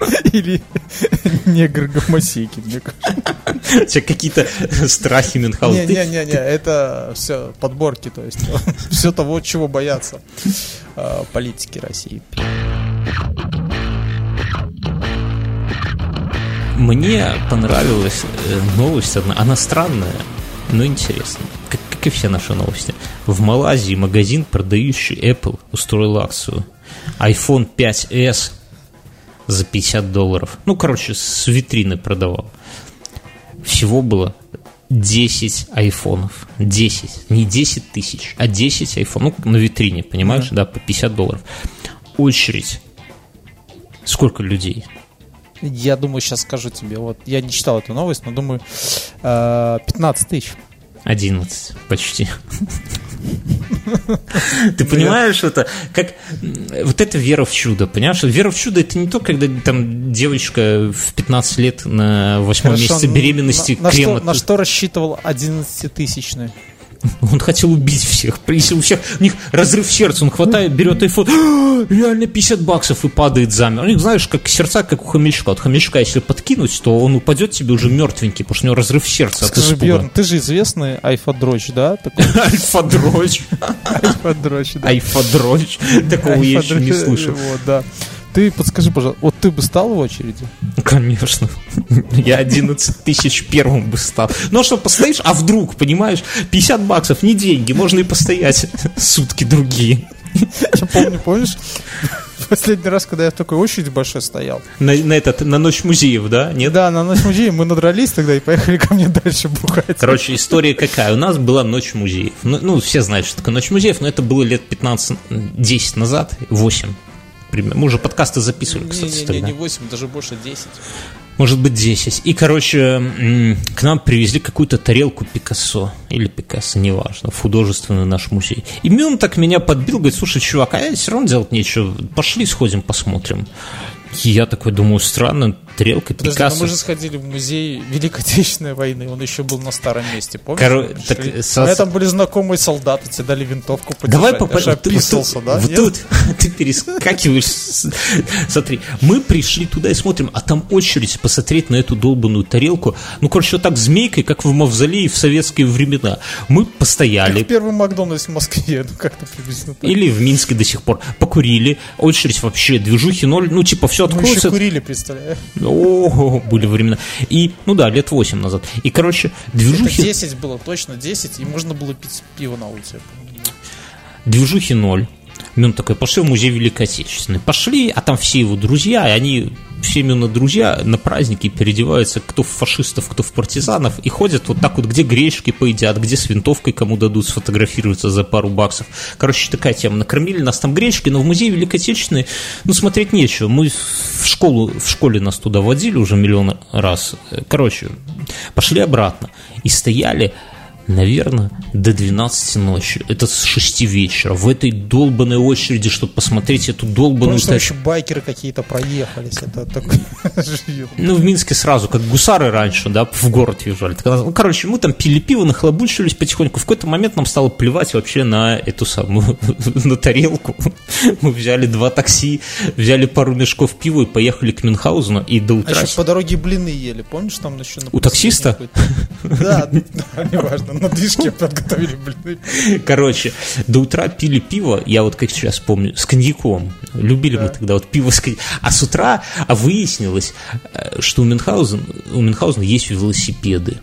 Или негр гомосеки, мне кажется. У тебя какие-то страхи Мюнхгаузен. Не-не-не, это все подборки, то есть все того, чего боятся а, политики России. Мне понравилась э, новость одна, она странная, но интересная, как, как и все наши новости. В Малайзии магазин, продающий Apple, устроил акцию. iPhone 5s за 50 долларов. Ну, короче, с витрины продавал. Всего было 10 айфонов. 10. Не 10 тысяч, а 10 айфонов. Ну, на витрине, понимаешь, да, да по 50 долларов. Очередь. Сколько людей? Я думаю, сейчас скажу тебе. Вот я не читал эту новость, но думаю, 15 э, тысяч. 11 почти. Ты понимаешь, это как вот это вера в чудо, понимаешь? Вера в чудо это не то, когда там девочка в 15 лет на восьмом месяце беременности на. На что, на что рассчитывал 11-тысячный? Он хотел убить всех. Если у всех у них разрыв сердца, он хватает, берет iPhone, «А, реально 50 баксов и падает замер. У них, знаешь, как сердца, как у хомячка. От хомячка, если подкинуть, то он упадет тебе уже мертвенький, потому что у него разрыв сердца Скажи, Бьерн, ты же известный альфа-дрочь, да? Альфа-дрочь. Альфа-дрочь, да. Альфа-дрочь. Такого я еще не слышал. Вот, да. Ты подскажи, пожалуйста, вот ты бы стал в очереди? Конечно. Я 11 тысяч первым бы стал. Ну, а что, постоишь, а вдруг, понимаешь, 50 баксов, не деньги, можно и постоять сутки другие. Я помню, помнишь, последний раз, когда я в такой очереди большой стоял. На, на, этот, на ночь музеев, да? Нет? Да, на ночь музеев мы надрались тогда и поехали ко мне дальше бухать. Короче, история какая? У нас была ночь музеев. Ну, ну все знают, что такое ночь музеев, но это было лет 15-10 назад, 8 примерно. Мы уже подкасты записывали, кстати. Не, не, не, не 8, даже больше 10. Может быть, 10. И, короче, к нам привезли какую-то тарелку Пикассо. Или Пикассо, неважно, в художественный наш музей. И Мюн так меня подбил, говорит, слушай, чувак, а я все равно делать нечего. Пошли сходим, посмотрим. И я такой думаю, странно, тарелка Подожди, Пикассо. мы же сходили в музей Великой Отечественной войны, он еще был на старом месте, помнишь? Коро... Так, со... У меня там были знакомые солдаты, тебе дали винтовку подержать. Давай попадем. Ты, описался, да? Вот тут ты перескакиваешь. Смотри, мы пришли туда и смотрим, а там очередь посмотреть на эту долбанную тарелку. Ну, короче, вот так змейкой, как в мавзолее в советские времена. Мы постояли. Как первый Макдональдс в Москве, ну как-то приблизительно так. Или в Минске до сих пор. Покурили. Очередь вообще, движухи ноль. Ну, типа, все откроется. Мы еще курили, представляю. О, были времена. И, ну да, лет 8 назад. И, короче, движухи... Это 10 было, точно 10, и можно было пить пиво на улице. Движухи ноль. И он такой, пошли в музей Великой Отечественной. Пошли, а там все его друзья, и они все именно друзья на праздники переодеваются кто в фашистов, кто в партизанов, и ходят вот так вот, где гречки поедят, где с винтовкой кому дадут сфотографироваться за пару баксов. Короче, такая тема. Накормили нас там гречки, но в музее Великой Отечественной, ну, смотреть нечего. Мы в школу, в школе нас туда водили уже миллион раз. Короче, пошли обратно. И стояли наверное, до 12 ночи. Это с 6 вечера. В этой долбанной очереди, чтобы посмотреть эту долбанную... Что еще байкеры какие-то проехались. Это такой... Ну, в Минске сразу, как гусары раньше, да, в город въезжали. Ну, короче, мы там пили пиво, нахлобучивались потихоньку. В какой-то момент нам стало плевать вообще на эту самую, на тарелку. Мы взяли два такси, взяли пару мешков пива и поехали к Мюнхгаузену и до утра... А еще по дороге блины ели, помнишь, там еще... У таксиста? Да, неважно на движке подготовили блины. Короче, до утра пили пиво, я вот как сейчас помню, с коньяком. Любили да. мы тогда вот пиво с коньяком. А с утра а выяснилось, э, что у Мюнхгаузена, у Мюнхгаузена есть велосипеды.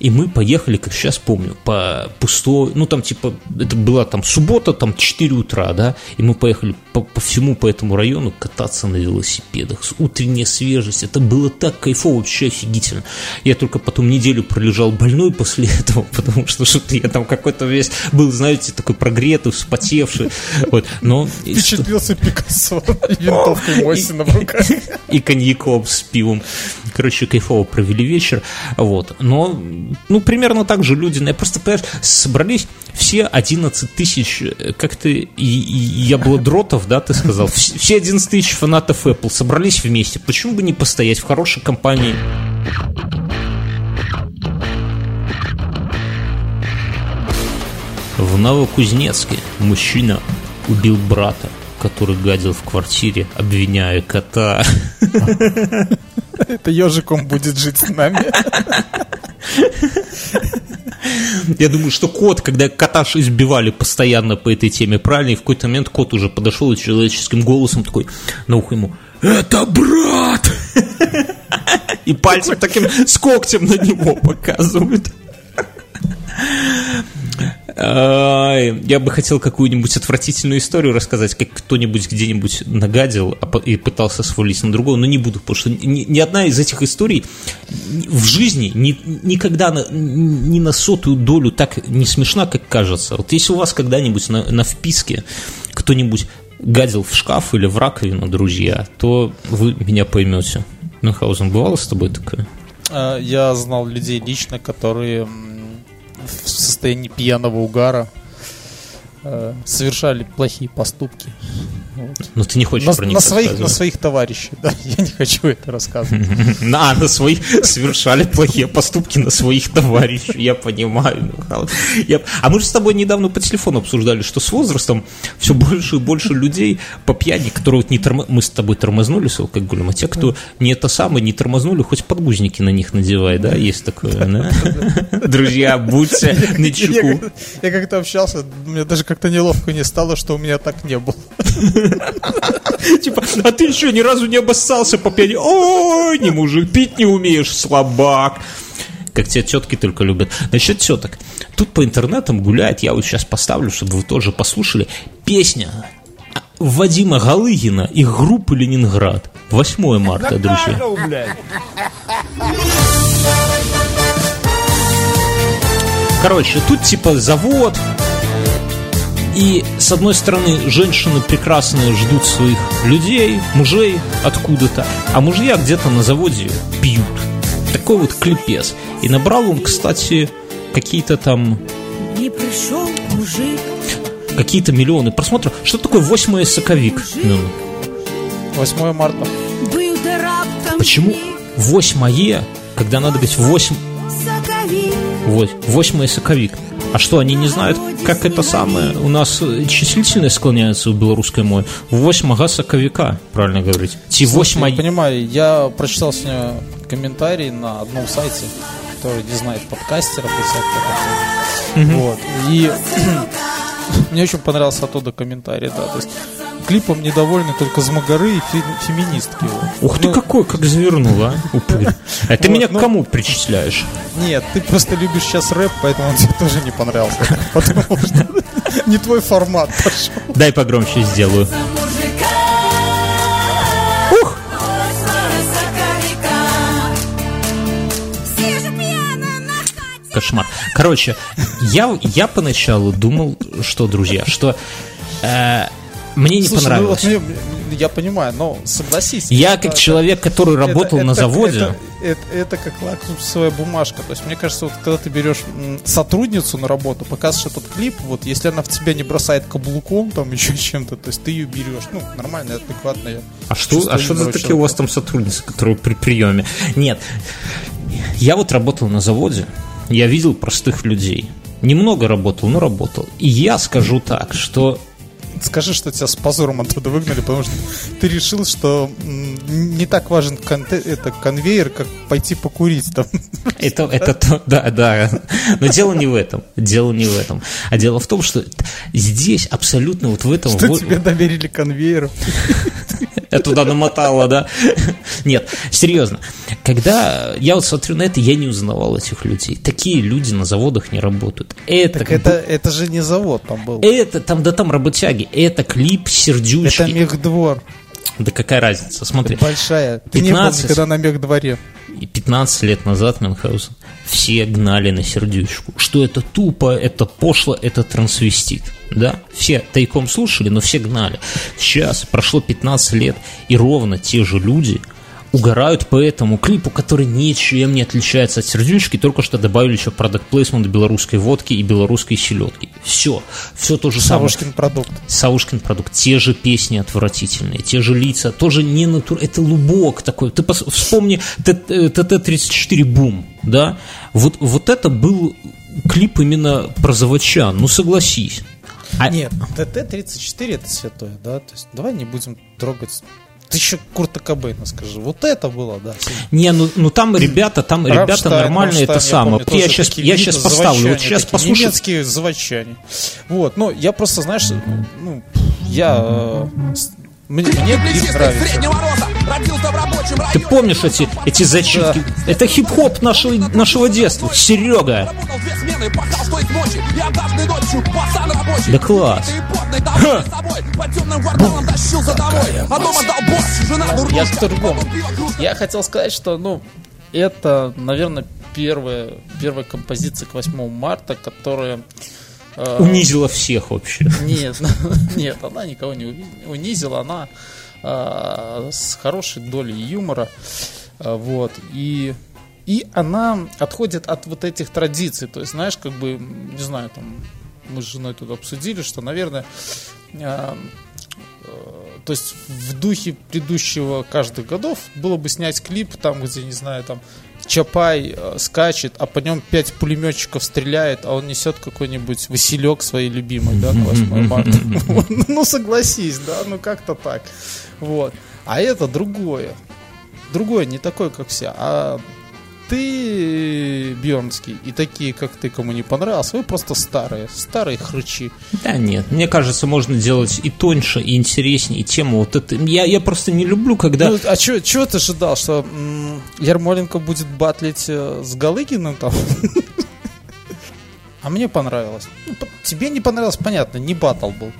И мы поехали, как сейчас помню, по пустой, ну там типа, это была там суббота, там 4 утра, да, и мы поехали по, по всему по этому району кататься на велосипедах. С утренняя свежесть, это было так кайфово, вообще офигительно. Я только потом неделю пролежал больной после этого, потому что что-то я там какой-то весь был, знаете, такой прогретый, вспотевший. Вот, но... Впечатлился Пикассо и винтовкой Мосина в руках. И коньяком с пивом. Короче, кайфово провели вечер. Вот. Но ну, примерно так же люди, я просто, понимаешь, собрались все 11 тысяч, э, как ты, и, и яблодротов, да, ты сказал, все 11 тысяч фанатов Apple собрались вместе, почему бы не постоять в хорошей компании? В Новокузнецке мужчина убил брата, который гадил в квартире, обвиняя кота. Это ежиком будет жить с нами. Я думаю, что кот, когда кота избивали постоянно по этой теме, правильно, и в какой-то момент кот уже подошел и человеческим голосом такой на ухо ему «Это брат!» И пальцем таким с когтем на него показывают. Я бы хотел какую-нибудь отвратительную историю рассказать, как кто-нибудь где-нибудь нагадил а и пытался свалить на другого, но не буду, потому что ни, одна из этих историй в жизни ни, никогда на, ни на сотую долю так не смешна, как кажется. Вот если у вас когда-нибудь на, на вписке кто-нибудь гадил в шкаф или в раковину, друзья, то вы меня поймете. Мюнхгаузен, бывало с тобой такое? А, я знал людей лично, которые в состоянии пьяного угара э, совершали плохие поступки. Но ну, ты не хочешь на, про них на своих, на своих товарищей, да, я не хочу это рассказывать. На, на своих совершали плохие поступки на своих товарищей, я понимаю. Я, а мы же с тобой недавно по телефону обсуждали, что с возрастом все больше и больше людей по пьяни, которые вот не тормо... мы с тобой тормознули с алкоголем, а те, кто не это самое, не тормознули, хоть подгузники на них надевай, да, есть такое, да? Друзья, будьте на чеку. Я как-то общался, мне даже как-то неловко не стало, что у меня так не было. Типа, а ты еще ни разу не обоссался по пьяни. Ой, не мужик, пить не умеешь, слабак как те тетки только любят. Насчет теток. Тут по интернетам гуляет, я вот сейчас поставлю, чтобы вы тоже послушали, песня Вадима Галыгина и группы «Ленинград». 8 марта, друзья. Короче, тут типа завод, и, с одной стороны, женщины прекрасные ждут своих людей, мужей откуда-то, а мужья где-то на заводе пьют. Такой вот клепец. И набрал он, кстати, какие-то там... Не пришел мужик. Какие-то миллионы просмотров. Что такое 8 соковик? 8 марта. Почему 8 когда надо говорить 8... 8 соковик. А что, они не знают, как это самое? У нас числительное склоняется у белорусской мой. 8 соковика, правильно говорить. Ти 8... Я понимаю, я прочитал сегодня комментарий на одном сайте, который не знает подкастеров и всяких. Угу. Вот. И мне очень понравился оттуда комментарий, да. То есть клипом недовольны только змогары и фе- феминистки. Ух ну, ты какой, как завернул, а, упырь. А ты ну, меня к ну, кому причисляешь? Нет, ты просто любишь сейчас рэп, поэтому он тебе тоже не понравился. Потому что не твой формат пошел. Дай погромче сделаю. Ух! Кошмар. Короче, я, я поначалу думал, что, друзья, что э, мне не Слушай, ну понравилось. вот мне- я понимаю, но согласись. Я это- как человек, который работал это- на это- заводе, Это, это- это как лакмусовая бумажка. То есть, мне кажется, вот когда ты берешь сотрудницу на работу, показываешь этот клип, вот если она в тебя не бросает каблуком, там еще чем-то, то есть ты ее берешь. Ну, нормальная, адекватная. А что, а что за такие у вас там сотрудницы, которые при приеме? Нет, я вот работал на заводе, я видел простых людей. Немного работал, но работал. И я скажу так, что Скажи, что тебя с позором оттуда выгнали, потому что ты решил, что не так важен конте- это конвейер, как пойти покурить там. это, это то, да, да. Но дело не в этом. Дело не в этом. А дело в том, что здесь абсолютно вот в этом... Что вот- тебе доверили конвейер. Я туда намотала, да? Нет, серьезно. Когда я вот смотрю на это, я не узнавал этих людей. Такие люди на заводах не работают. Это, Так это, это же не завод там был. это там, да там работяги. Это клип сердючки. Это мехдвор. Да какая разница? Смотри, Большая. Ты не был 15. никогда на мехдворе. и 15 лет назад Мюнхгаузен все гнали на сердючку. Что это тупо, это пошло, это трансвестит. Да? Все тайком слушали, но все гнали. Сейчас прошло 15 лет, и ровно те же люди угорают по этому клипу, который ничем не отличается от сердючки, только что добавили еще продукт плейсмент белорусской водки и белорусской селедки. Все, все то же самое. Савушкин продукт. Саушкин продукт, те же песни отвратительные, те же лица, тоже не натур... Это лубок такой. Ты пос- вспомни ТТ-34 Бум, да? Вот, вот это был клип именно про заводчан, ну согласись. А- Нет, ТТ-34 это святое, да? То есть давай не будем трогать. Ты еще Курта Кобейна скажи. Вот это было, да. Не, ну, ну там ребята, там ребята Рамштайн, нормальные, это Рамштайн, самое. помню, Вот я тоже сейчас, я сейчас поставлю, вот сейчас послушай. Немецкие заводчане. Вот, ну, я просто, знаешь, ну, я... э, Мне, мне клип нравится. Ты помнишь эти, эти зачитки? Это хип-хоп нашего, нашего детства. Серега. Да класс. Я к другому. Я хотел сказать, что, ну, это, наверное, первая, первая композиция к 8 марта, которая... э, Унизила всех вообще. Нет, нет, она никого не уни- унизила, она э, с хорошей долей юмора, э, вот, и и она отходит от вот этих традиций, то есть, знаешь, как бы, не знаю, там, мы с женой тут обсудили, что, наверное, э, то есть в духе предыдущего каждых годов было бы снять клип там, где, не знаю, там Чапай э, скачет, а по нем пять пулеметчиков стреляет, а он несет какой-нибудь Василек своей любимой, да, на 8 марта. Ну, согласись, да, ну как-то так. Вот. А это другое. Другое, не такое, как все. А ты, Бьернский, и такие, как ты, кому не понравился, вы просто старые, старые хрычи. Да нет, мне кажется, можно делать и тоньше, и интереснее, и тему вот это. Я, я просто не люблю, когда... Ну, а чего ты ожидал, что м, Ярмоленко будет батлить э, с Галыгиным там? А мне понравилось. Ну, тебе не понравилось, понятно, не батл был.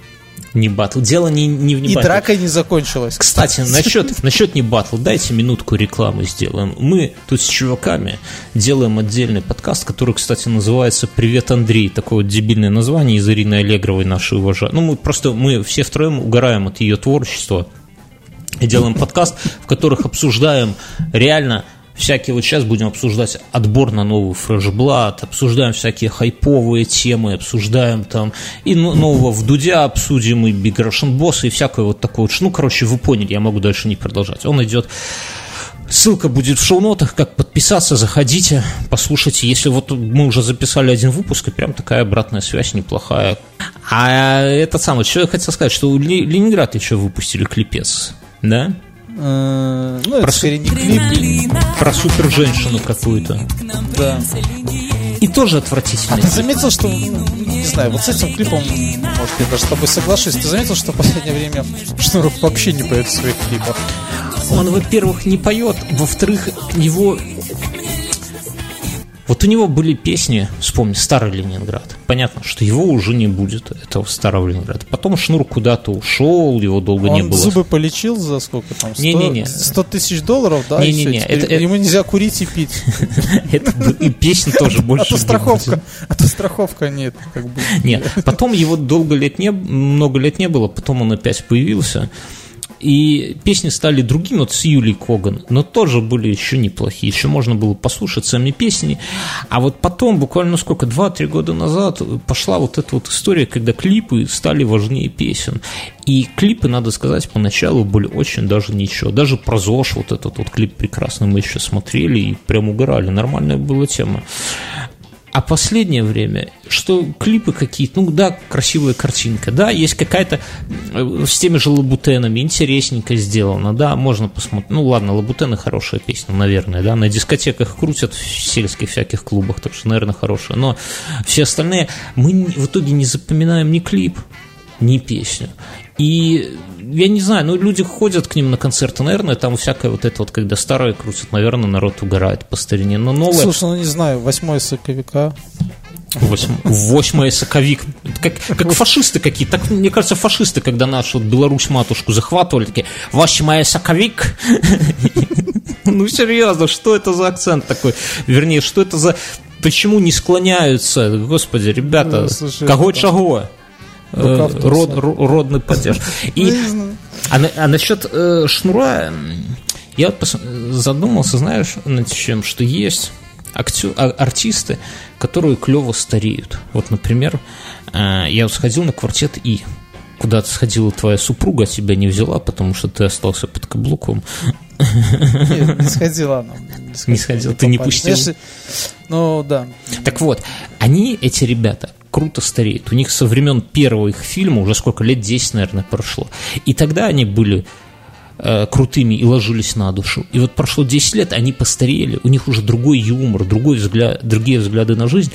Не батл. Дело не, не в не И батл. драка не закончилась. Кстати, насчет, насчет не батл, дайте минутку рекламы сделаем. Мы тут с чуваками делаем отдельный подкаст, который, кстати, называется «Привет, Андрей». Такое вот дебильное название из Ирины Аллегровой нашей уважаемой. Ну, мы просто, мы все втроем угораем от ее творчества и делаем подкаст, в которых обсуждаем реально всякие, вот сейчас будем обсуждать отбор на новый фрешблад, обсуждаем всякие хайповые темы, обсуждаем там и нового в Дудя обсудим, и Big Russian Boss, и всякое вот такое вот. Ну, короче, вы поняли, я могу дальше не продолжать. Он идет Ссылка будет в шоу-нотах, как подписаться, заходите, послушайте. Если вот мы уже записали один выпуск, и прям такая обратная связь неплохая. А это самое, что я хотел сказать, что Ленинград еще выпустили клипец, да? Э, Ну, это Просто- скорее не клип, Про супер женщину какую-то. да. И тоже А отвратительный. ты заметил, что, не знаю, вот с этим клипом, может, я даже с тобой соглашусь, ты заметил, что в последнее время Шнуров вообще не поет в своих клипах? Он, во-первых, не поет, во-вторых, его... Вот у него были песни, вспомни, «Старый Ленинград». Понятно, что его уже не будет, этого старого Ленинграда. Потом Шнур куда-то ушел, его долго Он не было. зубы полечил за сколько там? 100, Не-не-не. 100 тысяч долларов, да? Не-не-не, всё, теперь это- это- Ему нельзя курить и пить. Это и песен тоже А больше не страховка. А то страховка нет. Как бы. Нет, потом его долго лет не, много лет не было, потом он опять появился. И песни стали другими, вот с Юлией Коган, но тоже были еще неплохие, еще можно было послушать сами песни. А вот потом, буквально ну, сколько, 2-3 года назад, пошла вот эта вот история, когда клипы стали важнее песен. И клипы, надо сказать, поначалу были очень даже ничего. Даже про ЗОЖ, вот этот вот клип прекрасный мы еще смотрели и прям угорали. Нормальная была тема. А последнее время, что клипы какие-то, ну да, красивая картинка, да, есть какая-то э, с теми же лабутенами интересненько сделано, да, можно посмотреть. Ну ладно, лабутены хорошая песня, наверное, да, на дискотеках крутят в сельских всяких клубах, так что, наверное, хорошая. Но все остальные, мы в итоге не запоминаем ни клип, ни песню. И я не знаю, ну люди ходят к ним на концерты, наверное, там всякое вот это вот, когда старое крутят, наверное, народ угорает по старине. Но новое... Слушай, ну не знаю, 8 соковика. Восьм- Восьмое соковик. Как, как фашисты какие Так, мне кажется, фашисты, когда нашу вот Беларусь матушку захватывали, такие, восьмое соковик. Ну, серьезно, что это за акцент такой? Вернее, что это за... Почему не склоняются? Господи, ребята, Ну, кого чего? Э, род- родный падеж. И Ну, а, а насчет э, шнура, я вот задумался, знаешь, над чем, что есть актё- а- артисты, которые клево стареют. Вот, например, э, я вот сходил на квартет И. Куда-то сходила твоя супруга, а тебя не взяла, потому что ты остался под каблуком. Нет, не сходила она. Не сходила, ты не пустил? Ну, да. Так вот, они, эти ребята, круто стареют. У них со времен первого их фильма уже сколько лет, 10, наверное, прошло. И тогда они были э, крутыми и ложились на душу. И вот прошло 10 лет, они постарели, у них уже другой юмор, другой взгляд, другие взгляды на жизнь.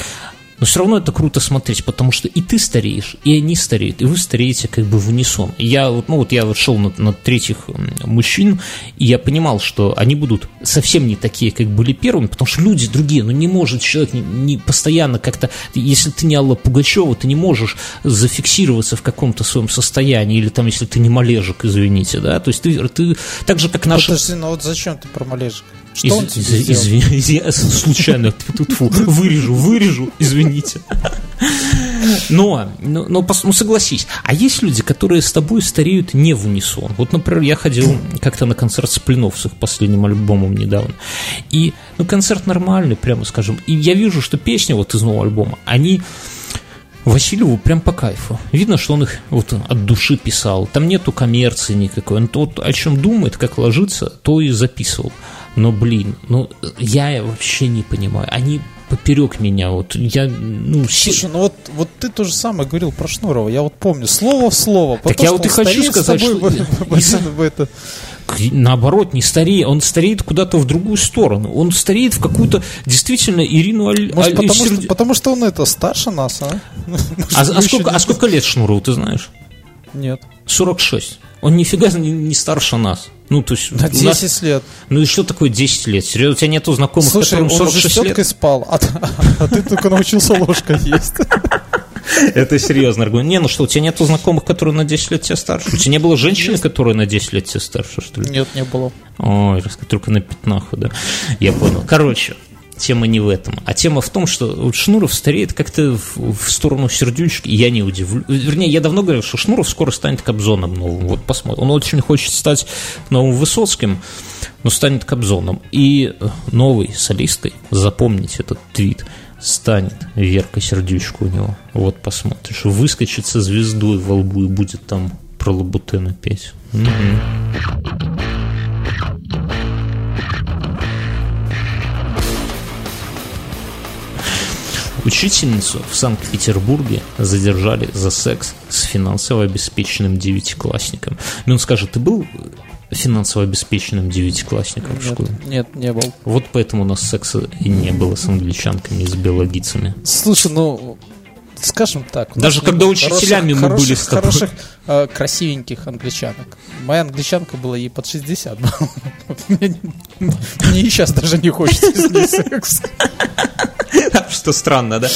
Но все равно это круто смотреть, потому что и ты стареешь, и они стареют, и вы стареете как бы в унисон. Я вот, ну вот я вот шел на, на третьих мужчин, и я понимал, что они будут совсем не такие, как были первыми, потому что люди другие, ну не может человек не, не постоянно как-то, если ты не Алла Пугачева, ты не можешь зафиксироваться в каком-то своем состоянии, или там, если ты не малежик, извините, да, то есть ты, ты так же, как наши... Подожди, ну вот зачем ты про Малежика? Что Из- он тебе из- сделал? извини, я случайно тьфу-тьфу, вырежу, вырежу, извините. Но, но, но ну, согласись, а есть люди, которые с тобой стареют не в унисон. Вот, например, я ходил как-то на концерт Сплинов с их последним альбомом недавно. И, ну, концерт нормальный, прямо скажем. И я вижу, что песни вот из нового альбома, они Васильеву прям по кайфу. Видно, что он их вот от души писал. Там нету коммерции никакой. Он тот, о чем думает, как ложится, то и записывал. Но, блин, ну, я вообще не понимаю. Они поперек меня, вот, я, ну, Слушай, ну вот, вот ты то же самое говорил про Шнурова. Я вот помню, слово в слово. Так то, я вот и хочу сказать, тобой что в это. наоборот, не стареет, он стареет куда-то в другую сторону. Он стареет в какую-то действительно Ирину Аль... Может, Аль- потому, Сердю- что, потому что он это старше нас, а? Может, А, а сколько, не- а сколько лет Шнурову, ты знаешь? Нет. 46. Он нифига не, не старше нас. Ну, то есть... На у нас- 10 лет. Ну, еще такое 10 лет. Серьезно, у тебя нету знакомых, Слушай, он которым же с 46 теткой лет? спал, а, а ты только научился ложкой есть. Это серьезно аргумент. Не, ну что, у тебя нету знакомых, которые на 10 лет тебя старше? У тебя не было женщины, которая на 10 лет тебя старше, что ли? Нет, не было. Ой, только на пятнаху, да. Я понял. Короче, тема не в этом. А тема в том, что вот Шнуров стареет как-то в, в сторону сердючки. и Я не удивлю. Вернее, я давно говорил, что Шнуров скоро станет Кобзоном новым. Вот посмотрим. Он очень хочет стать новым Высоцким, но станет Кобзоном. И новой солистой, запомните этот твит, станет Верка Сердючка у него. Вот посмотришь. Выскочит со звездой во лбу и будет там про Лабутена петь. Мгм. Учительницу в Санкт-Петербурге задержали за секс с финансово обеспеченным девятиклассником. Он скажет, ты был финансово обеспеченным девятиклассником в Нет, школе? нет, не был. Вот поэтому у нас секса и не было с англичанками и с биологицами. Слушай, ну, скажем так. Даже когда учителями мы были с тобой. Хороших, э, красивеньких англичанок. Моя англичанка была ей под 60. было. Мне и сейчас даже не хочется с ней секс. Что странно, да?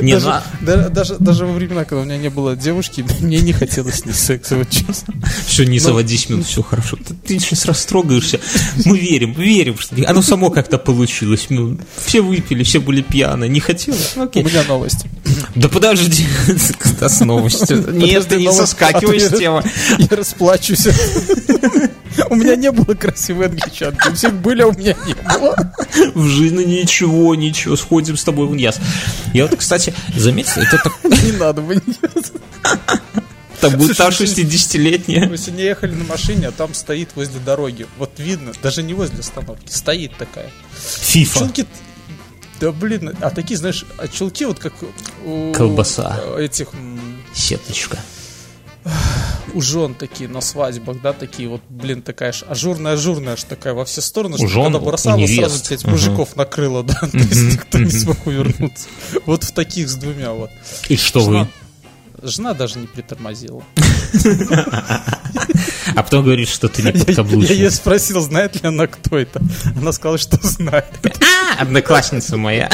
Не, Даже, ну, а- да- даже, даже во времена, когда у меня не было девушки, мне не хотелось с ней секса, вот честно. все, не заводись минут, все хорошо. Ты, ты сейчас растрогаешься. Мы верим, верим, что оно само как-то получилось. Ну, все выпили, все были пьяны. Не хотелось? Ну, У окей. меня новость. Да подожди, это с новостью. Нет, ты не соскакивай с А то я-. Я расплачусь. У меня не было красивой англичанки. У всех были, а у меня не было. В жизни ничего, ничего, сходим с тобой в яс. Я вот, кстати, заметил, это так, Не надо бы. там будет та Слушай, 60-летняя. Мы сегодня ехали на машине, а там стоит возле дороги. Вот видно, даже не возле остановки, стоит такая. Фифа. Чулки... Да блин, а такие, знаешь, а чулки вот как у Колбаса. этих Сеточка. у жен такие на свадьбах, да, такие вот, блин, такая ж ажурная-ажурная, аж такая во все стороны, У что жен, когда бросала, невест. сразу пять Мгм. мужиков накрыло, да, то есть никто не смог увернуться. Вот в таких с двумя вот. И что вы? жена даже не притормозила. А потом говорит, что ты не Я, я подкаблучник. ее спросил, знает ли она, кто это. Она сказала, что знает. А, одноклассница моя.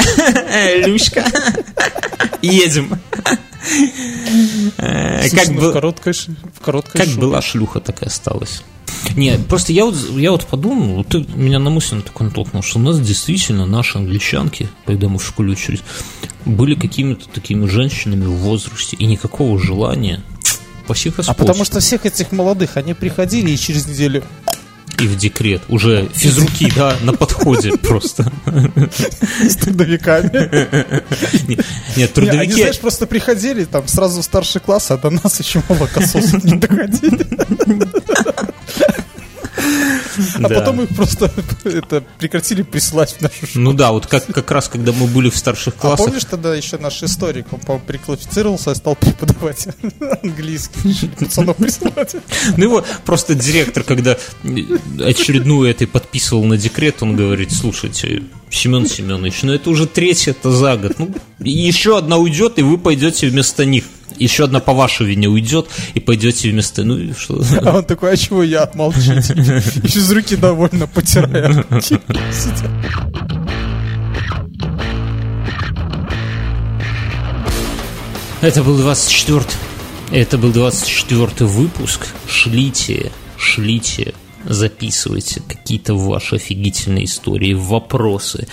Люська. Едем. Э, Как ну, в бы- короткой, ш- в короткой Как шубе. была шлюха, так и осталась. Не, просто я вот, я вот подумал, вот ты меня на мысль на такой натолкнул, что у нас действительно наши англичанки, когда мы в школе учились, были какими-то такими женщинами в возрасте, и никакого желания по А потому что всех этих молодых, они приходили и через неделю И в декрет. Уже физруки, да, на подходе просто. с трудовиками. Нет, Не, Они, трудовики... знаешь, просто приходили там сразу в старший класс, а до нас еще молокососов не доходили. А Да. потом их просто это прекратили присылать в нашу школу. Ну да, вот как, как раз, когда мы были в старших А классах, помнишь тогда еще наш историк, он, по-моему, переквалифицировался и стал преподавать английский. Пацанов присылать. Ну его просто директор, когда очередную этой подписывал на декрет, он говорит, слушайте, Семен Семенович, ну это уже третья-то за год. Ну, еще одна уйдет, и вы пойдете вместо них. Еще одна по вашей вине уйдет, и пойдете вместо... Ну и что? А он такой, а чего я? Молчите. И из руки довольно потирая. Это был 24 Это был 24 выпуск. Шлите, шлите, записывайте какие-то ваши офигительные истории, вопросы.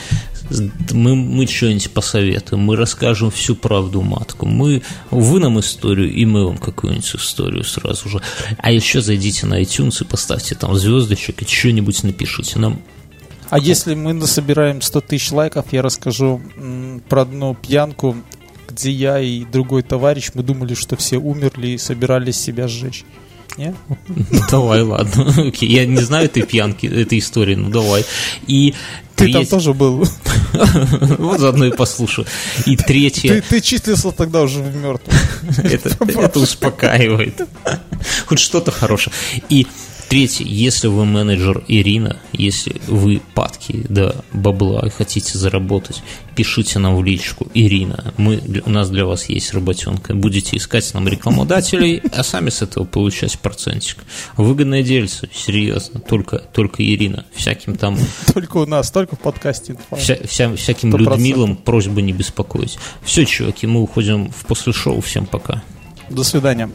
Мы, мы что-нибудь посоветуем, мы расскажем всю правду матку. Мы, вы нам историю, и мы вам какую-нибудь историю сразу же. А еще зайдите на iTunes и поставьте там звездочек и что-нибудь напишите нам. А если мы насобираем 100 тысяч лайков, я расскажу про одну пьянку, где я и другой товарищ, мы думали, что все умерли и собирались себя сжечь. Не? Давай, ладно. Окей, я не знаю этой пьянки, этой истории, ну давай. И Ты там треть- тоже был. Вот заодно и послушаю. И Ты, третье, ты числился тогда уже в мертвом. это, это успокаивает. Хоть что-то хорошее. И третье, если вы менеджер Ирина, если вы падки до бабла и хотите заработать, пишите нам в личку Ирина. Мы, у нас для вас есть работенка. Будете искать нам рекламодателей, а сами с этого получать процентик. Выгодное дельце, серьезно. Только, только Ирина. Всяким там Только у нас, только в подкасте. Вся, вся- всяким 100%. Людмилам просьба не беспокоить. Все, чуваки, мы уходим в после шоу. Всем пока. До свидания.